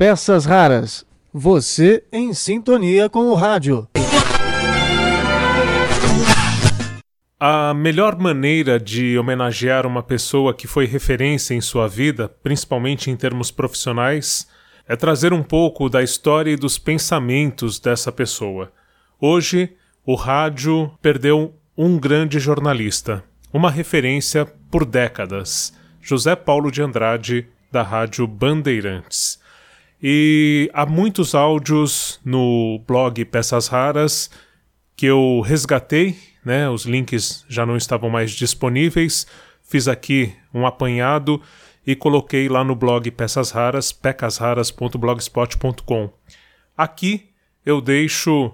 peças raras. Você em sintonia com o rádio. A melhor maneira de homenagear uma pessoa que foi referência em sua vida, principalmente em termos profissionais, é trazer um pouco da história e dos pensamentos dessa pessoa. Hoje, o rádio perdeu um grande jornalista, uma referência por décadas, José Paulo de Andrade, da Rádio Bandeirantes. E há muitos áudios no blog Peças Raras que eu resgatei, né? Os links já não estavam mais disponíveis. Fiz aqui um apanhado e coloquei lá no blog Peças Raras, pecasraras.blogspot.com. Aqui eu deixo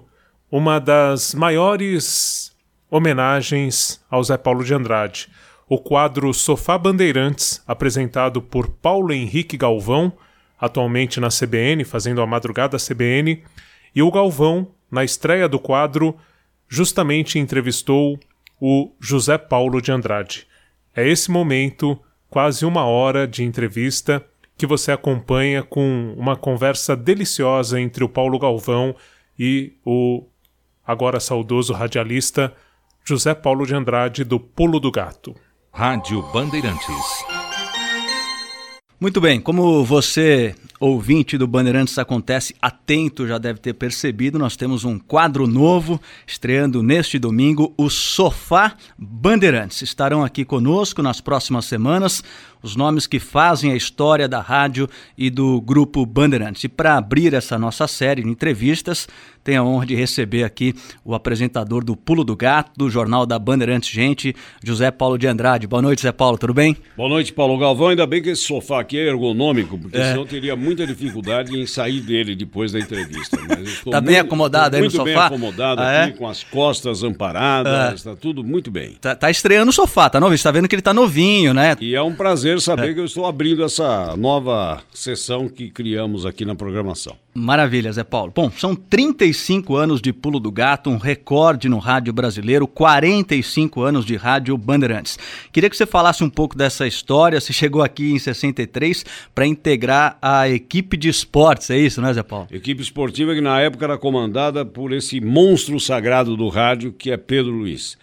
uma das maiores homenagens ao Zé Paulo de Andrade, o quadro Sofá Bandeirantes, apresentado por Paulo Henrique Galvão, atualmente na CBN, fazendo a madrugada CBN, e o Galvão, na estreia do quadro, justamente entrevistou o José Paulo de Andrade. É esse momento, quase uma hora de entrevista, que você acompanha com uma conversa deliciosa entre o Paulo Galvão e o agora saudoso radialista José Paulo de Andrade do Pulo do Gato. Rádio Bandeirantes. Muito bem, como você, ouvinte do Bandeirantes Acontece, atento já deve ter percebido, nós temos um quadro novo estreando neste domingo, o Sofá Bandeirantes. Estarão aqui conosco nas próximas semanas os nomes que fazem a história da rádio e do grupo Bandeirantes. E para abrir essa nossa série de entrevistas, tenho a honra de receber aqui o apresentador do Pulo do Gato, do Jornal da Bandeirantes Gente, José Paulo de Andrade. Boa noite, Zé Paulo, tudo bem? Boa noite, Paulo Galvão. Ainda bem que esse sofá aqui é ergonômico, porque é. senão teria muita dificuldade em sair dele depois da entrevista. Está bem acomodado aí no sofá? Muito bem acomodado ah, aqui, é? com as costas amparadas, está é. tudo muito bem. Tá, tá, estreando o sofá, tá novo? Você está vendo que ele está novinho, né? E é um prazer saber é. que eu estou abrindo essa nova sessão que criamos aqui na programação. Maravilha, Zé Paulo. Bom, são 35 anos de Pulo do Gato, um recorde no rádio brasileiro, 45 anos de rádio Bandeirantes. Queria que você falasse um pouco dessa história. Você chegou aqui em 63 para integrar a equipe de esportes, é isso, né, Zé Paulo? Equipe esportiva que na época era comandada por esse monstro sagrado do rádio, que é Pedro Luiz.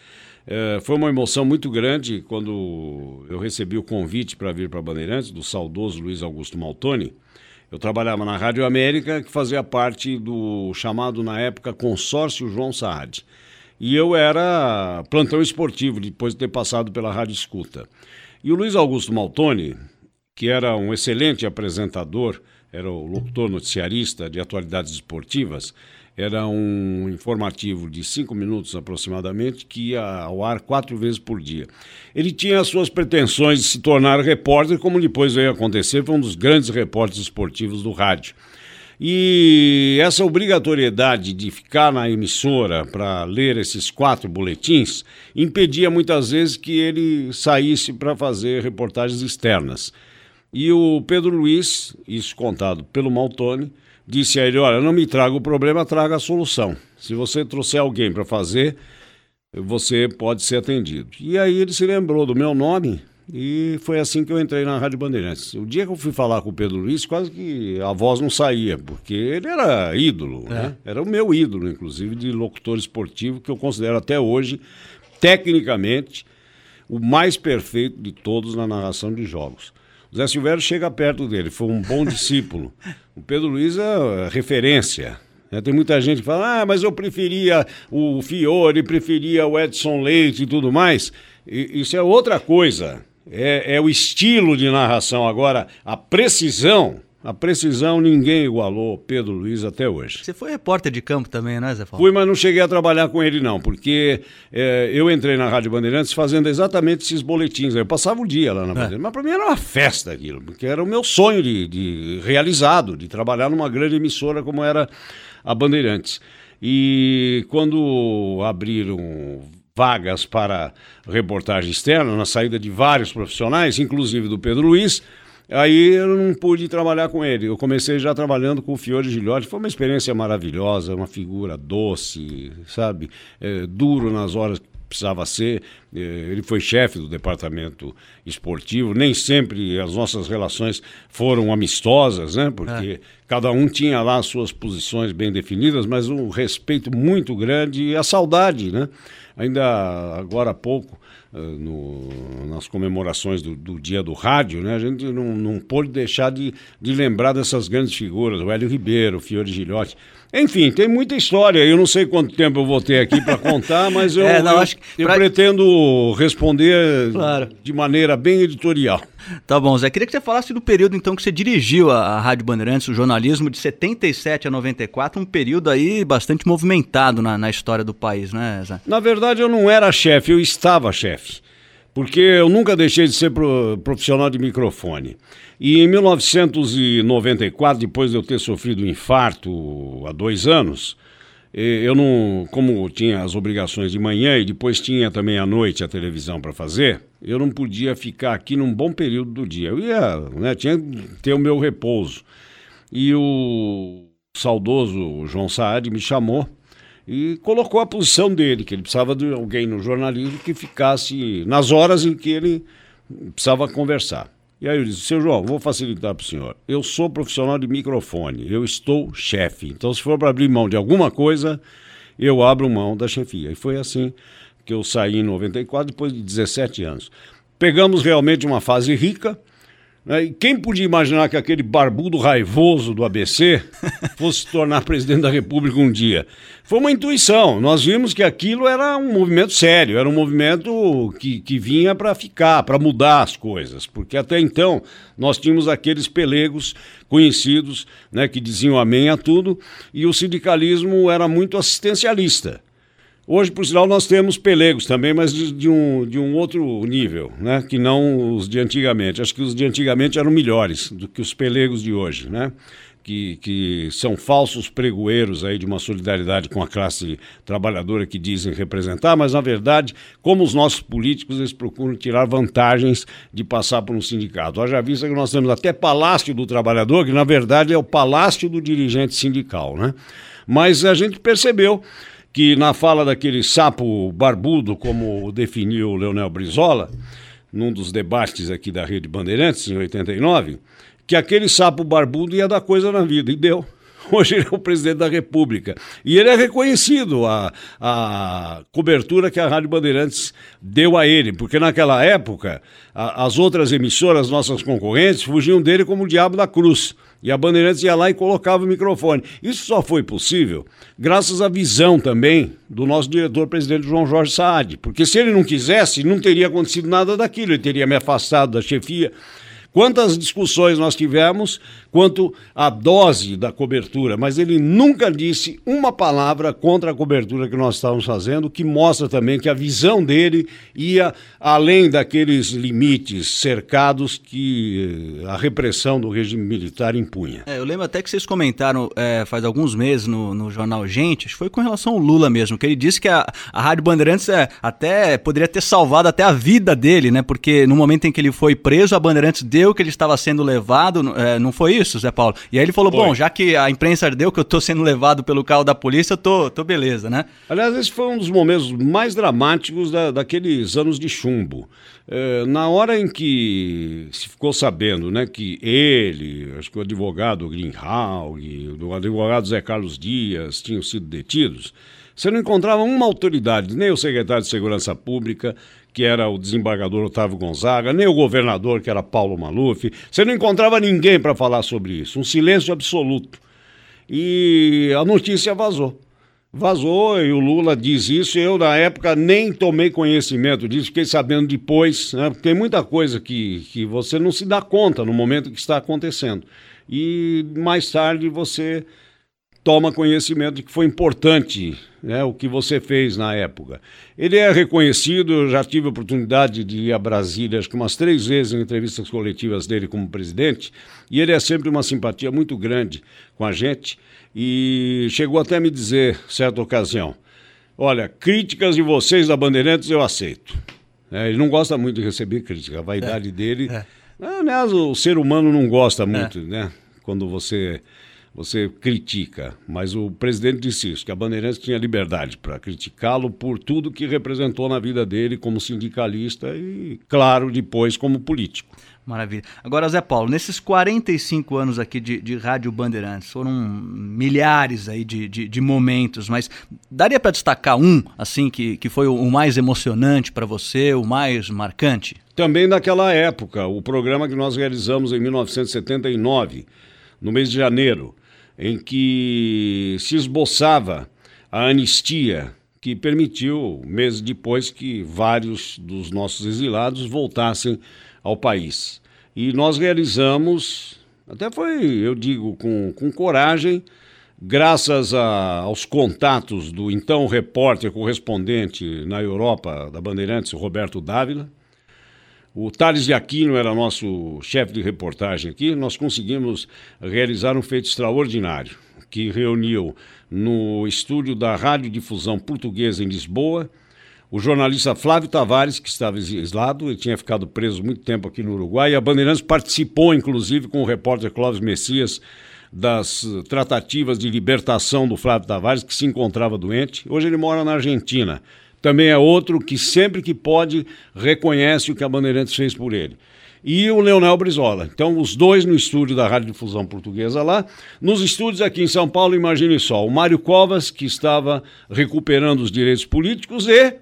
É, foi uma emoção muito grande quando eu recebi o convite para vir para Bandeirantes, do saudoso Luiz Augusto Maltoni. Eu trabalhava na Rádio América, que fazia parte do chamado na época Consórcio João Saad. E eu era plantão esportivo, depois de ter passado pela Rádio Escuta. E o Luiz Augusto Maltoni, que era um excelente apresentador, era o locutor noticiarista de atualidades esportivas, era um informativo de cinco minutos aproximadamente, que ia ao ar quatro vezes por dia. Ele tinha as suas pretensões de se tornar repórter, como depois veio acontecer, foi um dos grandes repórteres esportivos do rádio. E essa obrigatoriedade de ficar na emissora para ler esses quatro boletins impedia muitas vezes que ele saísse para fazer reportagens externas. E o Pedro Luiz, isso contado pelo Maltoni, disse a ele: Olha, não me traga o problema, traga a solução. Se você trouxer alguém para fazer, você pode ser atendido. E aí ele se lembrou do meu nome e foi assim que eu entrei na Rádio Bandeirantes. O dia que eu fui falar com o Pedro Luiz, quase que a voz não saía, porque ele era ídolo, é. né? Era o meu ídolo, inclusive, de locutor esportivo, que eu considero até hoje, tecnicamente, o mais perfeito de todos na narração de jogos. Zé Silvério chega perto dele, foi um bom discípulo. O Pedro Luiz é referência. Né? Tem muita gente que fala, ah, mas eu preferia o Fiore, preferia o Edson Leite e tudo mais. E, isso é outra coisa. É, é o estilo de narração. Agora, a precisão a precisão ninguém igualou Pedro Luiz até hoje. Você foi repórter de campo também, né, Zé Paulo? Fui, mas não cheguei a trabalhar com ele, não, porque é, eu entrei na Rádio Bandeirantes fazendo exatamente esses boletins. Eu passava o dia lá na é. Bandeirantes, mas para mim era uma festa aquilo, porque era o meu sonho de, de realizado, de trabalhar numa grande emissora como era a Bandeirantes. E quando abriram vagas para reportagem externa, na saída de vários profissionais, inclusive do Pedro Luiz, Aí eu não pude trabalhar com ele. Eu comecei já trabalhando com o Fiore Gilhote. Foi uma experiência maravilhosa, uma figura doce, sabe? É, duro nas horas precisava ser. Eh, ele foi chefe do departamento esportivo. Nem sempre as nossas relações foram amistosas, né? Porque é. cada um tinha lá as suas posições bem definidas, mas um respeito muito grande e a saudade, né? Ainda agora há pouco, no, nas comemorações do, do, dia do rádio, né? A gente não, não pôde deixar de, de lembrar dessas grandes figuras, o Hélio Ribeiro, o Fiore Gilhote. Enfim, tem muita história. Eu não sei quanto tempo eu vou ter aqui para contar, mas eu, é, não, eu, eu pra... pretendo responder claro. de maneira bem editorial. Tá bom, Zé. Queria que você falasse do período, então, que você dirigiu a, a Rádio Bandeirantes, o jornalismo de 77 a 94, um período aí bastante movimentado na, na história do país, né, Zé? Na verdade, eu não era chefe, eu estava chefe. Porque eu nunca deixei de ser profissional de microfone. E em 1994, depois de eu ter sofrido um infarto há dois anos, eu não, como tinha as obrigações de manhã e depois tinha também à noite a televisão para fazer, eu não podia ficar aqui num bom período do dia. Eu ia, né, tinha que ter o meu repouso. E o saudoso João Saad me chamou e colocou a posição dele, que ele precisava de alguém no jornalismo que ficasse nas horas em que ele precisava conversar. E aí eu disse, seu João, vou facilitar para o senhor. Eu sou profissional de microfone, eu estou chefe. Então, se for para abrir mão de alguma coisa, eu abro mão da chefia. E foi assim que eu saí em 94, depois de 17 anos. Pegamos realmente uma fase rica? E quem podia imaginar que aquele barbudo raivoso do ABC fosse se tornar presidente da República um dia? Foi uma intuição. Nós vimos que aquilo era um movimento sério, era um movimento que, que vinha para ficar, para mudar as coisas. Porque até então nós tínhamos aqueles pelegos conhecidos né, que diziam amém a tudo e o sindicalismo era muito assistencialista. Hoje, por sinal, nós temos pelegos também, mas de, de, um, de um outro nível, né? que não os de antigamente. Acho que os de antigamente eram melhores do que os pelegos de hoje, né? que, que são falsos pregoeiros aí de uma solidariedade com a classe trabalhadora que dizem representar, mas, na verdade, como os nossos políticos, eles procuram tirar vantagens de passar por um sindicato. Haja vista que nós temos até Palácio do Trabalhador, que, na verdade, é o Palácio do Dirigente Sindical. Né? Mas a gente percebeu que na fala daquele sapo barbudo, como definiu o Leonel Brizola, num dos debates aqui da Rede Bandeirantes, em 89, que aquele sapo barbudo ia dar coisa na vida, e deu. Hoje ele é o presidente da República. E ele é reconhecido a, a cobertura que a Rádio Bandeirantes deu a ele, porque naquela época a, as outras emissoras, nossas concorrentes, fugiam dele como o diabo da cruz. E a Bandeirantes ia lá e colocava o microfone. Isso só foi possível graças à visão também do nosso diretor-presidente João Jorge Saad. Porque se ele não quisesse, não teria acontecido nada daquilo. Ele teria me afastado da chefia. Quantas discussões nós tivemos quanto à dose da cobertura, mas ele nunca disse uma palavra contra a cobertura que nós estávamos fazendo, que mostra também que a visão dele ia além daqueles limites cercados que eh, a repressão do regime militar impunha. É, eu lembro até que vocês comentaram é, faz alguns meses no, no jornal Gente, acho que foi com relação ao Lula mesmo, que ele disse que a, a Rádio Bandeirantes é, até poderia ter salvado até a vida dele, né? Porque no momento em que ele foi preso, a Bandeirantes deu que ele estava sendo levado, é, não foi isso, Zé Paulo? E aí ele falou, foi. bom, já que a imprensa ardeu que eu estou sendo levado pelo carro da polícia, eu tô, tô beleza, né? Aliás, esse foi um dos momentos mais dramáticos da, daqueles anos de chumbo. É, na hora em que se ficou sabendo né, que ele, acho que o advogado Greenhalgh, o advogado Zé Carlos Dias tinham sido detidos, você não encontrava uma autoridade, nem o secretário de Segurança Pública, que era o desembargador Otávio Gonzaga, nem o governador, que era Paulo Maluf. Você não encontrava ninguém para falar sobre isso. Um silêncio absoluto. E a notícia vazou. Vazou e o Lula diz isso. Eu, na época, nem tomei conhecimento disso, fiquei sabendo depois, né? tem muita coisa que, que você não se dá conta no momento que está acontecendo. E mais tarde você toma conhecimento de que foi importante né, o que você fez na época. Ele é reconhecido, eu já tive a oportunidade de ir a Brasília, acho que umas três vezes em entrevistas coletivas dele como presidente, e ele é sempre uma simpatia muito grande com a gente, e chegou até a me dizer, certa ocasião, olha, críticas de vocês da Bandeirantes eu aceito. É, ele não gosta muito de receber crítica, a vaidade é, dele... É. Aliás, o ser humano não gosta muito, é. né? Quando você você critica. Mas o presidente disse isso, que a Bandeirantes tinha liberdade para criticá-lo por tudo que representou na vida dele como sindicalista e, claro, depois como político. Maravilha. Agora, Zé Paulo, nesses 45 anos aqui de, de Rádio Bandeirantes, foram milhares aí de, de, de momentos, mas daria para destacar um, assim, que, que foi o mais emocionante para você, o mais marcante? Também naquela época, o programa que nós realizamos em 1979, no mês de janeiro, em que se esboçava a anistia que permitiu, meses depois, que vários dos nossos exilados voltassem ao país. E nós realizamos, até foi, eu digo, com, com coragem, graças a, aos contatos do então repórter correspondente na Europa da Bandeirantes, Roberto Dávila. O Thales de Aquino era nosso chefe de reportagem aqui. Nós conseguimos realizar um feito extraordinário, que reuniu no estúdio da Rádio Difusão Portuguesa em Lisboa o jornalista Flávio Tavares, que estava exilado, ele tinha ficado preso muito tempo aqui no Uruguai, e a Bandeirantes participou, inclusive, com o repórter Clóvis Messias, das tratativas de libertação do Flávio Tavares, que se encontrava doente. Hoje ele mora na Argentina. Também é outro que, sempre que pode, reconhece o que a Bandeirantes fez por ele e o Leonel Brizola. Então, os dois no estúdio da Rádio Difusão Portuguesa lá. Nos estúdios aqui em São Paulo, imagine só, o Mário Covas, que estava recuperando os direitos políticos, e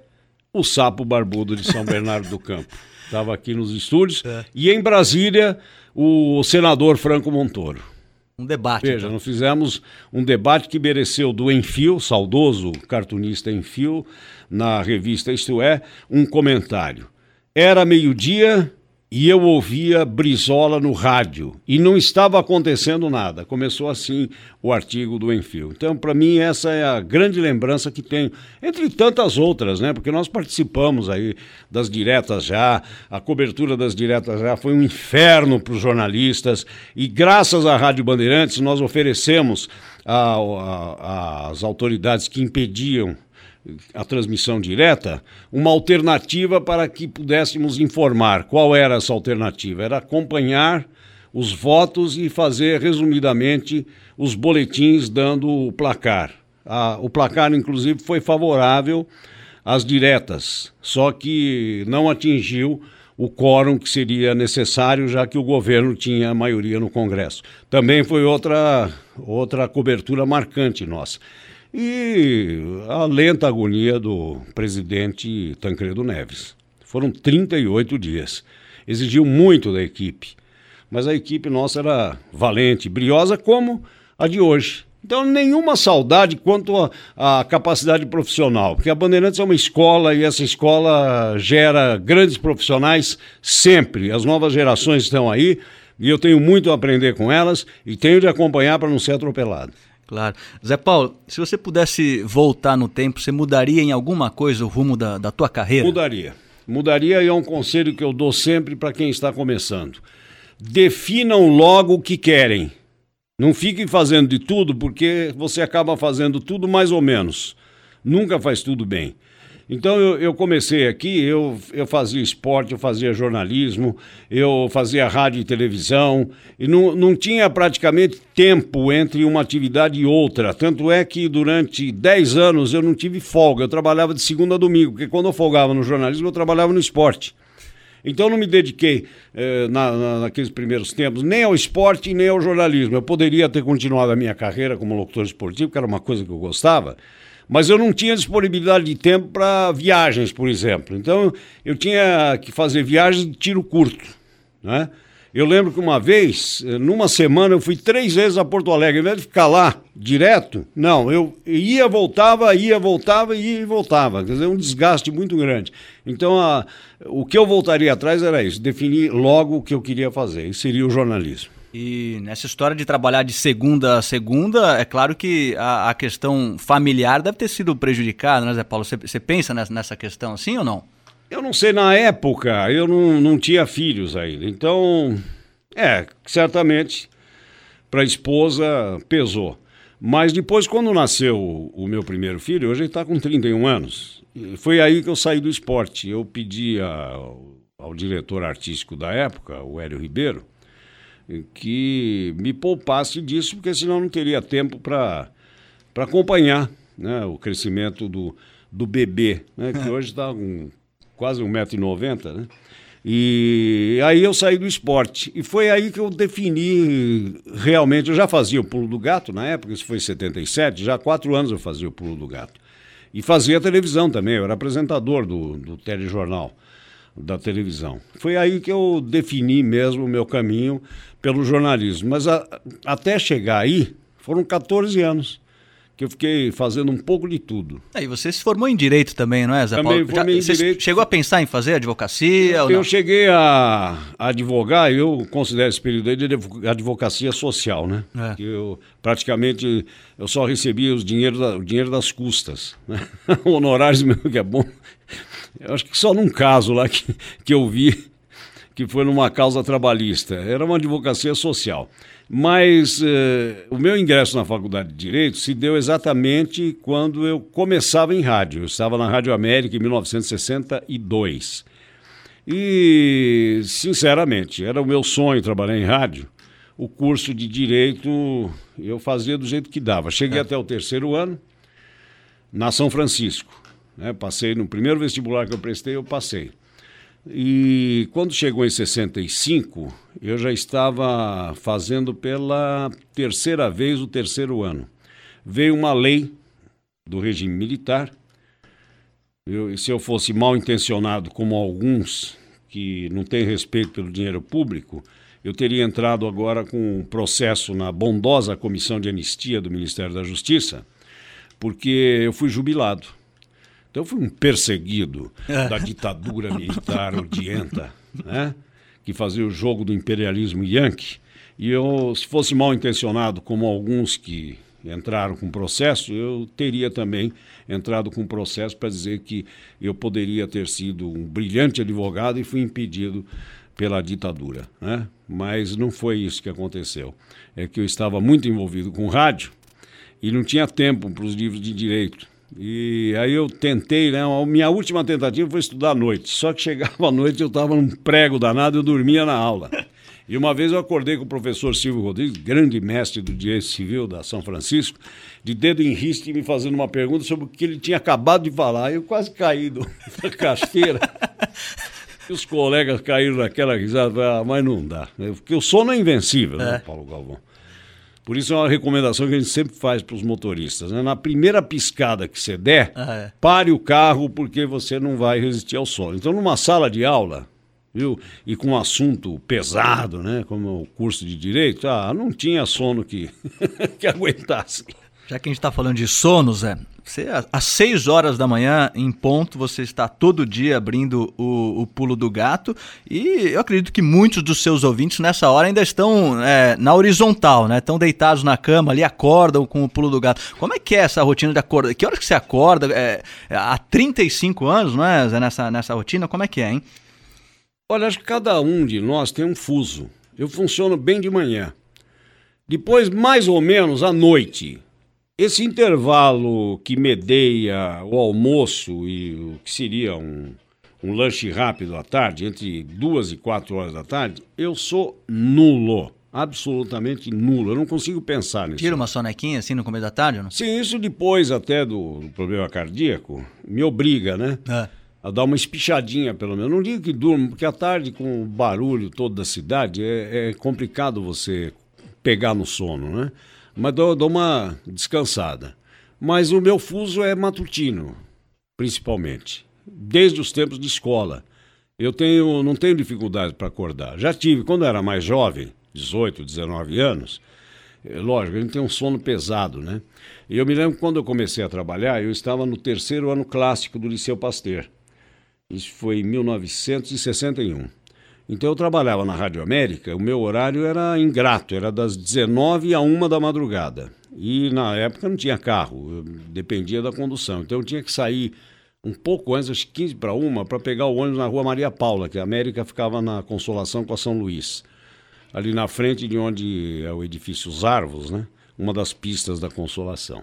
o sapo barbudo de São Bernardo do Campo. Estava aqui nos estúdios. É. E em Brasília, o senador Franco Montoro. Um debate. Veja, então. nós fizemos um debate que mereceu do Enfio, saudoso cartunista Enfio, na revista Isto É, um comentário. Era meio-dia, e eu ouvia Brizola no rádio e não estava acontecendo nada. Começou assim o artigo do Enfio. Então, para mim, essa é a grande lembrança que tenho, entre tantas outras, né? Porque nós participamos aí das diretas já, a cobertura das diretas já foi um inferno para os jornalistas e graças à Rádio Bandeirantes nós oferecemos às autoridades que impediam a transmissão direta, uma alternativa para que pudéssemos informar. Qual era essa alternativa? Era acompanhar os votos e fazer, resumidamente, os boletins dando o placar. o placar, inclusive, foi favorável às diretas, só que não atingiu o quórum que seria necessário, já que o governo tinha maioria no Congresso. Também foi outra, outra cobertura marcante nossa e a lenta agonia do presidente Tancredo Neves. Foram 38 dias. Exigiu muito da equipe, mas a equipe nossa era valente, briosa como a de hoje. Então, nenhuma saudade quanto à capacidade profissional, porque a Bandeirantes é uma escola e essa escola gera grandes profissionais sempre. As novas gerações estão aí e eu tenho muito a aprender com elas e tenho de acompanhar para não ser atropelado. Claro. Zé Paulo, se você pudesse voltar no tempo, você mudaria em alguma coisa o rumo da, da tua carreira? Mudaria. Mudaria e é um conselho que eu dou sempre para quem está começando. Definam logo o que querem. Não fiquem fazendo de tudo, porque você acaba fazendo tudo mais ou menos. Nunca faz tudo bem. Então eu, eu, comecei aqui, eu, eu fazia esporte, eu fazia jornalismo, eu fazia rádio e televisão, e não, não tinha praticamente tempo entre uma atividade e outra. Tanto é que durante 10 anos eu não tive folga, eu trabalhava de segunda a domingo, porque quando eu folgava no jornalismo eu trabalhava no esporte. Então não me dediquei eh, na, na, naqueles primeiros tempos nem ao esporte nem ao jornalismo. Eu poderia ter continuado a minha carreira como locutor esportivo, que era uma coisa que eu gostava, mas eu não tinha disponibilidade de tempo para viagens, por exemplo. Então eu tinha que fazer viagens de tiro curto. Né? Eu lembro que uma vez, numa semana, eu fui três vezes a Porto Alegre. Ao invés de ficar lá direto, não, eu ia, voltava, ia, voltava, ia e voltava. Quer dizer, um desgaste muito grande. Então, a, o que eu voltaria atrás era isso: definir logo o que eu queria fazer, e seria o jornalismo. E nessa história de trabalhar de segunda a segunda, é claro que a, a questão familiar deve ter sido prejudicada, né, Zé Paulo? Você pensa nessa, nessa questão assim ou não? Eu não sei, na época eu não, não tinha filhos ainda. Então, é, certamente para a esposa pesou. Mas depois, quando nasceu o, meu primeiro filho, hoje ele está com 31 anos. Foi aí que eu saí do esporte. Eu pedi a, ao diretor artístico da época, o Hélio Ribeiro, que me poupasse disso, porque senão não teria tempo para acompanhar né, o crescimento do, do bebê, né, que hoje está com quase 1,90m, né? E aí eu saí do esporte. E foi aí que eu defini realmente. Eu já fazia o pulo do gato na época, isso foi em 77, já há quatro anos eu fazia o pulo do gato. E fazia televisão também, eu era apresentador do, do telejornal da televisão. Foi aí que eu defini mesmo o meu caminho pelo jornalismo. Mas a, até chegar aí, foram 14 anos que eu fiquei fazendo um pouco de tudo. É, e você se formou em direito também, não é, Zé também Paulo? Formei Já, em direito. chegou a pensar em fazer advocacia? Eu, eu cheguei a, a, advogar, eu considero esse período aí de advocacia social, né? É. Eu praticamente eu só recebia os dinheiro da, o dinheiro das custas, né? honorários meu que é bom. Eu acho que só num caso lá que, que eu vi que foi numa causa trabalhista. Era uma advocacia social. Mas eh, o meu ingresso na Faculdade de Direito se deu exatamente quando eu começava em rádio. Eu estava na Rádio América em 1962. E, sinceramente, era o meu sonho trabalhar em rádio. O curso de Direito eu fazia do jeito que dava. Cheguei é. até o terceiro ano, na São Francisco. Né? Passei no primeiro vestibular que eu prestei, eu passei. E quando chegou em 65, eu já estava fazendo pela terceira vez o terceiro ano. Veio uma lei do regime militar. Eu, se eu fosse mal intencionado, como alguns que não têm respeito pelo dinheiro público, eu teria entrado agora com um processo na bondosa comissão de anistia do Ministério da Justiça, porque eu fui jubilado. Então eu fui um perseguido é. da ditadura militar odienta, né? que fazia o jogo do imperialismo yankee. E eu, se fosse mal intencionado, como alguns que entraram com processo, eu teria também entrado com processo para dizer que eu poderia ter sido um brilhante advogado e fui impedido pela ditadura. Né? Mas não foi isso que aconteceu. É que eu estava muito envolvido com rádio e não tinha tempo para os livros de direito. E aí eu tentei, né? A minha última tentativa foi estudar à noite. Só que chegava à noite eu estava num prego danado e eu dormia na aula. E uma vez eu acordei com o professor Silvio Rodrigues, grande mestre do direito civil da São Francisco, de dedo em riste, me fazendo uma pergunta sobre o que ele tinha acabado de falar. Eu quase caí do, da casteira. e os colegas caíram naquela risada, ah, mas não dá. Porque o sono é invencível, né, é. né, Paulo Galvão? Por isso é uma recomendação que a gente sempre faz para os motoristas. Né? Na primeira piscada que você der, ah, é. pare o carro porque você não vai resistir ao sono. Então, numa sala de aula, viu? E com um assunto pesado, né? Como o curso de direito, ah, não tinha sono que, que aguentasse. Já que a gente está falando de sono, Zé, você, às 6 horas da manhã, em ponto, você está todo dia abrindo o, o, pulo do gato. E eu acredito que muitos dos seus ouvintes nessa hora ainda estão é, na horizontal, né? Estão deitados na cama ali, acordam com o pulo do gato. Como é que é essa rotina de acordar? Que horas que você acorda? É, há 35 anos, não é, Zé, nessa, nessa rotina? Como é que é, hein? Olha, acho que cada um de nós tem um fuso. Eu funciono bem de manhã. Depois, mais ou menos, à noite esse intervalo que medeia o almoço e o que seria um, um lanche rápido à tarde, entre duas e quatro horas da tarde, eu sou nulo. Absolutamente nulo. Eu não consigo pensar nisso. Tira uma sonequinha assim no começo da tarde? Não? Sim, isso depois até do, do problema cardíaco me obriga, né? É. A dar uma espichadinha, pelo menos. Não digo que durmo, porque à tarde, com o barulho todo da cidade, é, é complicado você pegar no sono, né? Mas dou, dou uma descansada. Mas o meu fuso é matutino, principalmente, desde os tempos de escola. Eu tenho, não tenho dificuldade para acordar. Já tive, quando eu era mais jovem, 18, 19 anos, é, lógico, a gente tem um sono pesado, né? E eu me lembro que quando eu comecei a trabalhar, eu estava no terceiro ano clássico do Liceu Pasteur. Isso foi em 1961. Então eu trabalhava na Rádio América, o meu horário era ingrato, era das 19 a 1 da madrugada. E na época não tinha carro, dependia da condução. Então eu tinha que sair um pouco antes, às 15 para uma, para pegar o ônibus na rua Maria Paula, que a América ficava na Consolação com a São Luís. Ali na frente de onde é o edifício Os Arvos, né? Uma das pistas da Consolação.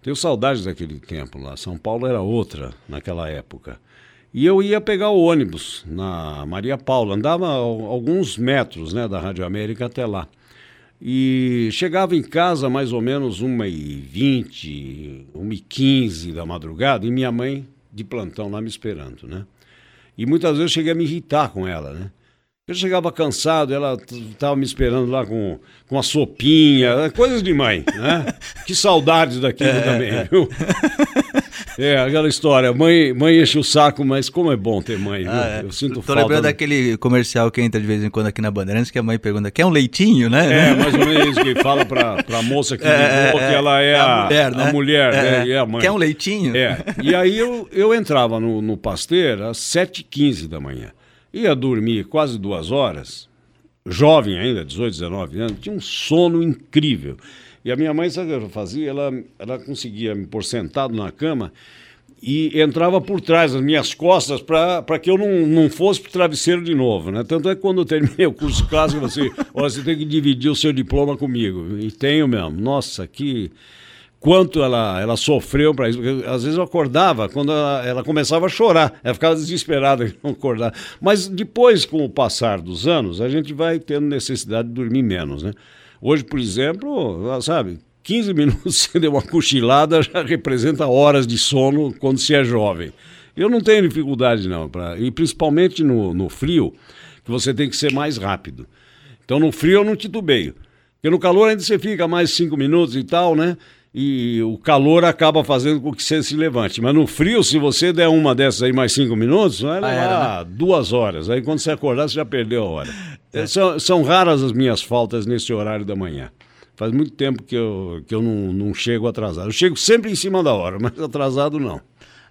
Tenho saudades daquele tempo lá. São Paulo era outra naquela época. E eu ia pegar o ônibus na Maria Paula, andava alguns metros né, da Rádio América até lá. E chegava em casa mais ou menos 1h20, 1h15 da madrugada, e minha mãe de plantão lá me esperando, né? E muitas vezes eu cheguei a me irritar com ela, né? Eu chegava cansado, ela estava me esperando lá com, com a sopinha, coisas de mãe, né? que saudades daquilo é, também, viu? É, aquela história, mãe, mãe enche o saco, mas como é bom ter mãe, ah, é. Eu sinto Tô falta. Tô lembrando daquele comercial que entra de vez em quando aqui na Bandeirantes, que a mãe pergunta, quer um leitinho, né? É, mais ou menos isso, que fala pra, pra moça que é, ligou é, que ela é, é a, a, mulher, né? A mulher, né? E é a mãe. Quer um leitinho? É, e aí eu, eu entrava no, no pasteiro às 7h15 da manhã. Ia dormir quase duas horas, jovem ainda, 18, 19 anos, tinha um sono incrível. E a minha mãe, sabe o que ela fazia? Ela, ela conseguia me pôr sentado na cama e entrava por trás das minhas costas para que eu não, não fosse para o travesseiro de novo. Né? Tanto é que quando eu terminei o curso clássico, você, olha, você tem que dividir o seu diploma comigo. E tenho mesmo. Nossa, que quanto ela, ela sofreu para isso. Porque, às vezes eu acordava, quando ela, ela, começava a chorar, ela ficava desesperada de não acordar. Mas depois, com o passar dos anos, a gente vai tendo necessidade de dormir menos, né? Hoje, por exemplo, sabe, 15 minutos você deu uma cochilada já representa horas de sono quando se é jovem. Eu não tenho dificuldade, não. Pra, e principalmente no, no frio, que você tem que ser mais rápido. Então, no frio eu não titubeio. Porque no calor ainda você fica mais cinco minutos e tal, né? E o calor acaba fazendo com que você se levante. Mas no frio, se você der uma dessas aí mais cinco minutos, vai levar ah, né? duas horas. Aí quando você acordar, você já perdeu a hora. É. São, são raras as minhas faltas nesse horário da manhã. Faz muito tempo que eu, que eu não, não chego atrasado. Eu chego sempre em cima da hora, mas atrasado não.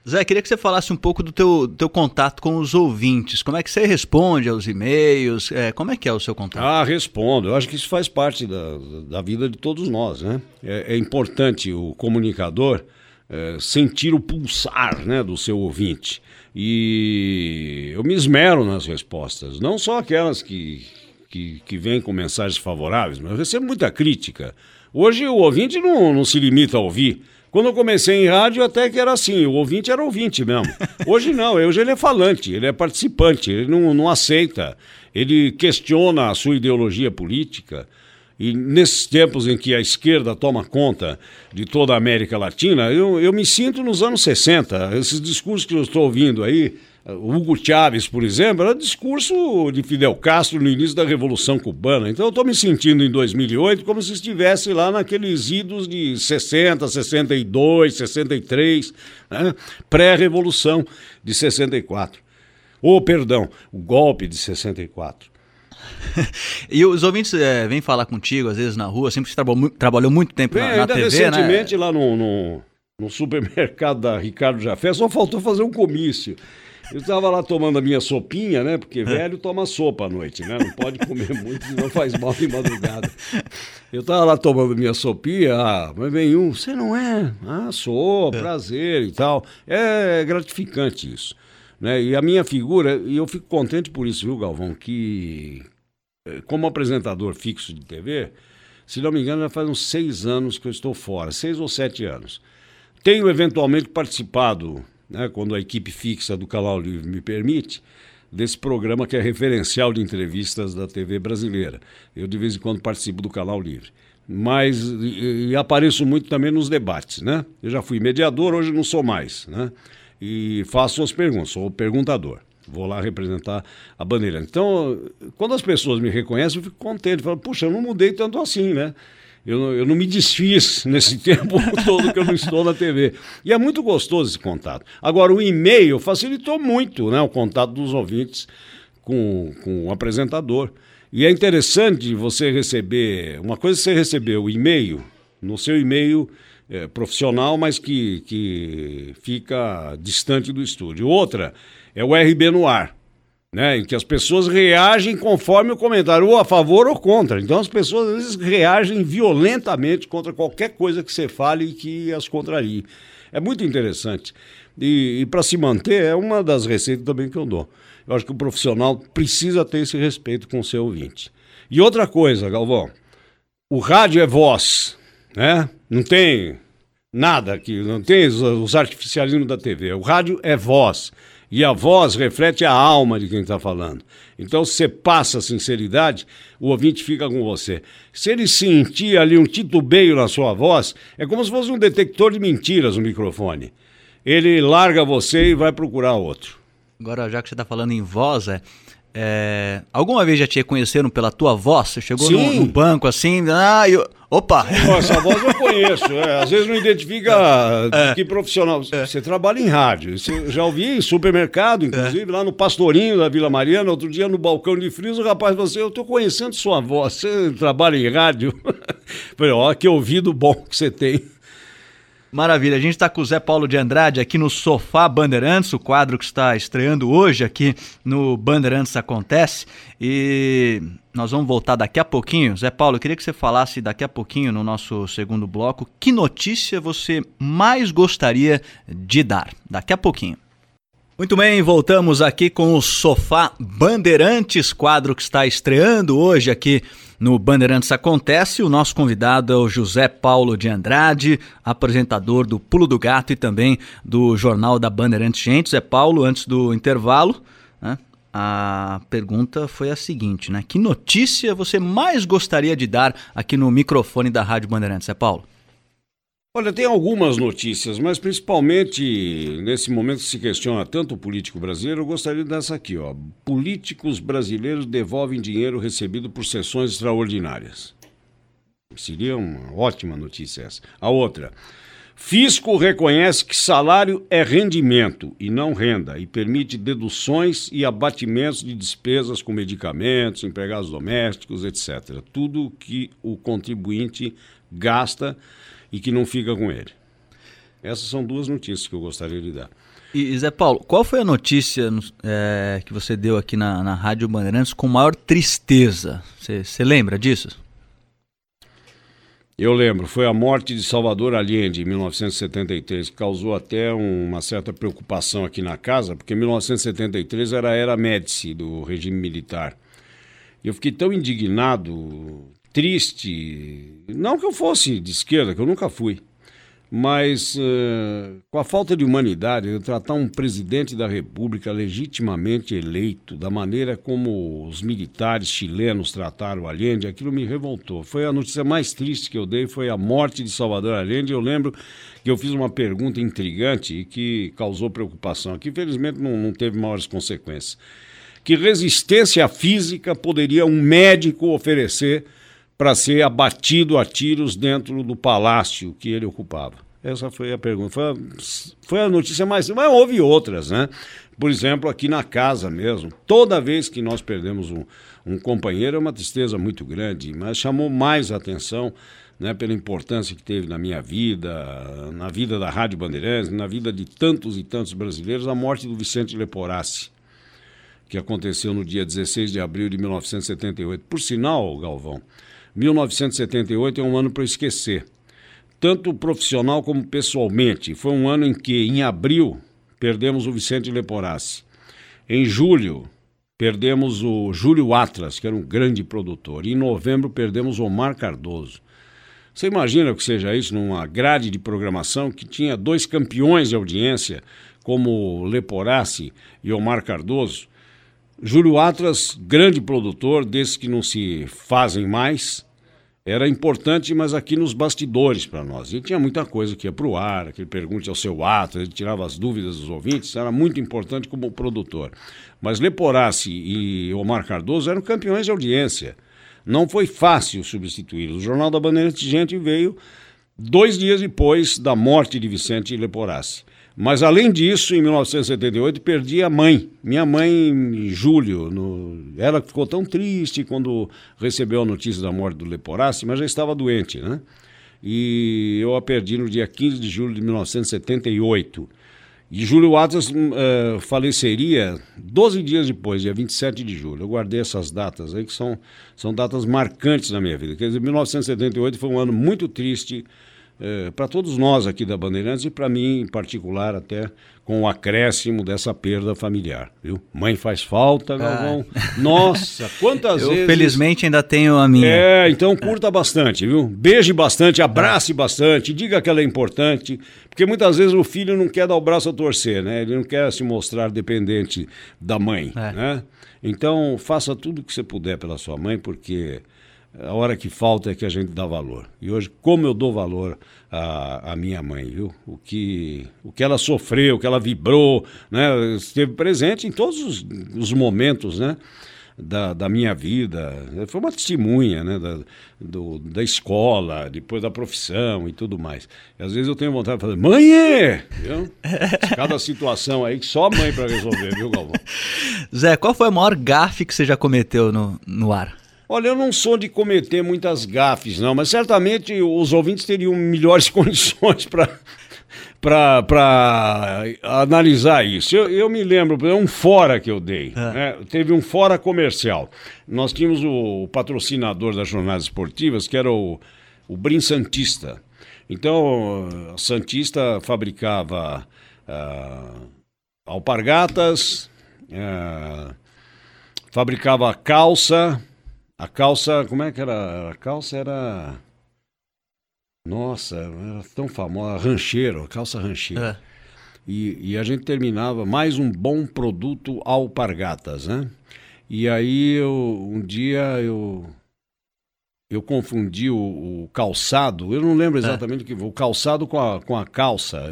Zé, queria que você falasse um pouco do teu, teu contato com os ouvintes. Como é que você responde aos e-mails? É, como é que é o seu contato? Ah, respondo. Eu acho que isso faz parte da, da vida de todos nós, né? É, é importante o comunicador é, sentir o pulsar né, do seu ouvinte. E eu me esmero nas respostas, não só aquelas que, que, que vêm com mensagens favoráveis, mas eu recebo muita crítica. Hoje o ouvinte não, não se limita a ouvir. Quando eu comecei em rádio, até que era assim, o ouvinte era ouvinte mesmo. Hoje não, hoje ele é falante, ele é participante, ele não, não aceita, ele questiona a sua ideologia política. E nesses tempos em que a esquerda toma conta de toda a América Latina, eu, eu me sinto nos anos 60. Esses discursos que eu estou ouvindo aí, Hugo Chávez, por exemplo, era discurso de Fidel Castro no início da Revolução Cubana. Então eu estou me sentindo em 2008 como se estivesse lá naqueles idos de 60, 62, 63, né? pré-revolução de 64. Ou, oh, perdão, o golpe de 64. e os ouvintes é, vêm falar contigo, às vezes na rua, sempre que trabalhou, trabalhou muito tempo na, na TV, né? recentemente, né? lá no, no, no, supermercado da Ricardo Jafé, só faltou fazer um comício. Eu estava lá tomando a minha sopinha, né? Porque velho toma sopa à noite, né? Não pode comer muito, não faz mal de madrugada. Eu estava lá tomando minha sopinha, ah, mas vem um, você não é? Ah, sou, prazer e tal. É gratificante isso. Né? E a minha figura, e eu fico contente por isso, viu, Galvão, que, eh, como apresentador fixo de TV, se não me engano, já faz uns seis anos que eu estou fora, seis ou sete anos. Tenho eventualmente participado, né, quando a equipe fixa do Canal Livre me permite, desse programa que é referencial de entrevistas da TV brasileira. Eu, de vez em quando, participo do Canal Livre. Mas e, e apareço muito também nos debates, né? Eu já fui mediador, hoje não sou mais, né? E faço as perguntas, sou o perguntador. Vou lá representar a bandeira. Então, quando as pessoas me reconhecem, eu fico contente. Falo, puxa, eu não mudei tanto assim, né? Eu, eu não me desfiz nesse tempo todo que eu não estou na TV. E é muito gostoso esse contato. Agora, o e-mail facilitou muito né, o contato dos ouvintes com, com o apresentador. E é interessante você receber. Uma coisa é você receber o e-mail, no seu e-mail é, profissional, mas que, que fica distante do estúdio. Outra é o RB no ar, né, em que as pessoas reagem conforme o comentário, ou a favor ou contra. Então as pessoas às vezes reagem violentamente contra qualquer coisa que você fale e que as contrarie. É muito interessante. E, e para se manter, é uma das receitas também que eu dou. Eu acho que o profissional precisa ter esse respeito com o seu ouvinte. E outra coisa, Galvão, o rádio é voz, né? Não tem nada aqui, não tem os artificialismos da TV. O rádio é voz. E a voz reflete a alma de quem está falando. Então, se você passa a sinceridade, o ouvinte fica com você. Se ele sentir ali um titubeio na sua voz, é como se fosse um detector de mentiras no microfone. Ele larga você e vai procurar outro. Agora, já que você está falando em voz, é, é, alguma vez já te reconheceram pela tua voz? Você chegou no, no, banco assim, ah, eu, opa! Essa voz eu conheço, é, às vezes não identifica é. que profissional. É. Você trabalha em rádio, você já ouvi em supermercado, inclusive, lá no Pastorinho da Vila Mariana, outro dia no balcão de frios, o rapaz falou assim, eu estou conhecendo sua voz, você trabalha em rádio? Falei, ó, que ouvido bom que você tem. Maravilha, a gente está com o Zé Paulo de Andrade aqui no Sofá Bandeirantes, o quadro que está estreando hoje aqui no Bandeirantes Acontece. E nós vamos voltar daqui a pouquinho. Zé Paulo, eu queria que você falasse daqui a pouquinho no nosso segundo bloco que notícia você mais gostaria de dar. Daqui a pouquinho. Muito bem, voltamos aqui com o Sofá Bandeirantes, quadro que está estreando hoje aqui no Bandeirantes Acontece. O nosso convidado é o José Paulo de Andrade, apresentador do Pulo do Gato e também do Jornal da Bandeirantes Gente. Zé Paulo, antes do intervalo, né, a pergunta foi a seguinte, né? Que notícia você mais gostaria de dar aqui no microfone da Rádio Bandeirantes, Zé Paulo? Olha, tem algumas notícias, mas principalmente nesse momento que se questiona tanto o político brasileiro, eu gostaria dessa aqui, ó. Políticos brasileiros devolvem dinheiro recebido por sessões extraordinárias. Seria uma ótima notícia essa. A outra. Fisco reconhece que salário é rendimento e não renda e permite deduções e abatimentos de despesas com medicamentos, empregados domésticos, etc. Tudo que o contribuinte gasta e que não fica com ele. Essas são duas notícias que eu gostaria de dar. E Zé Paulo, qual foi a notícia é, que você deu aqui na, na Rádio Bandeirantes com maior tristeza? Você lembra disso? Eu lembro, foi a morte de Salvador Allende em 1973, que causou até uma certa preocupação aqui na casa, porque 1973 era a era Médici do regime militar. Eu fiquei tão indignado triste. Não que eu fosse de esquerda, que eu nunca fui. Mas uh, com a falta de humanidade, de tratar um presidente da República legitimamente eleito, da maneira como os militares chilenos trataram Allende, aquilo me revoltou. Foi a notícia mais triste que eu dei, foi a morte de Salvador Allende. Eu lembro que eu fiz uma pergunta intrigante e que causou preocupação, que infelizmente não, não teve maiores consequências. Que resistência física poderia um médico oferecer para ser abatido a tiros dentro do palácio que ele ocupava? Essa foi a pergunta. Foi a, foi a notícia mais. Mas houve outras, né? Por exemplo, aqui na casa mesmo. Toda vez que nós perdemos um, um companheiro é uma tristeza muito grande, mas chamou mais atenção né, pela importância que teve na minha vida, na vida da Rádio Bandeirantes, na vida de tantos e tantos brasileiros, a morte do Vicente Leporassi, que aconteceu no dia 16 de abril de 1978. Por sinal, Galvão, 1978 é um ano para esquecer, tanto profissional como pessoalmente. Foi um ano em que, em abril, perdemos o Vicente Leporassi. Em julho, perdemos o Júlio Atlas, que era um grande produtor. Em novembro, perdemos o Omar Cardoso. Você imagina que seja isso numa grade de programação que tinha dois campeões de audiência, como Leporassi e Omar Cardoso? Júlio Atlas, grande produtor, desses que não se fazem mais, era importante, mas aqui nos bastidores para nós. E tinha muita coisa que ia para o ar, aquele pergunte ao seu Atlas, ele tirava as dúvidas dos ouvintes, era muito importante como produtor. Mas Leporassi e Omar Cardoso eram campeões de audiência. Não foi fácil substituí-los. O Jornal da Bandeirante Gente veio dois dias depois da morte de Vicente Leporassi. Mas, além disso, em 1978, perdi a mãe. Minha mãe, em julho, no... ela ficou tão triste quando recebeu a notícia da morte do Leporassi, mas já estava doente, né? E eu a perdi no dia 15 de julho de 1978. E Júlio Atlas uh, faleceria 12 dias depois, dia 27 de julho. Eu guardei essas datas aí, que são, são datas marcantes na minha vida. Quer dizer, 1978 foi um ano muito triste é, para todos nós aqui da Bandeirantes e para mim em particular até com o acréscimo dessa perda familiar, viu? Mãe faz falta, Galvão. Ah. Nossa, quantas Eu, vezes... felizmente ainda tenho a minha. É, então curta bastante, viu? Beije bastante, abrace bastante, diga que ela é importante, porque muitas vezes o filho não quer dar o braço a torcer, né? Ele não quer se mostrar dependente da mãe, é. né? Então faça tudo o que você puder pela sua mãe, porque a hora que falta é que a gente dá valor. E hoje, como eu dou valor à, à minha mãe, viu? O que, o que ela sofreu, o que ela vibrou, né? Esteve presente em todos os, os momentos, né? Da, da, minha vida. Foi uma testemunha né, da, do, da escola, depois da profissão e tudo mais. E às vezes eu tenho vontade de fazer, mãe! Viu? Cada situação aí que só a mãe para resolver, viu, Galvão? Zé, qual foi a maior gafe que você já cometeu no, no ar? Olha, eu não sou de cometer muitas gafes, não, mas certamente os ouvintes teriam melhores condições para para analisar isso. Eu, eu, me lembro, é um fora que eu dei. É. Né? Teve um fora comercial. Nós tínhamos o, o, patrocinador das jornadas esportivas, que era o, o Brin Santista. Então, a Santista fabricava uh, alpargatas, uh, fabricava calça, a calça, como é que era? A calça era. Nossa, era tão famosa, rancheiro, calça rancheiro. É. E, e, a gente terminava mais um bom produto alpargatas, né? E aí eu, um dia eu eu confundi o, o, calçado, eu não lembro é. exatamente o que o calçado com a, com a calça.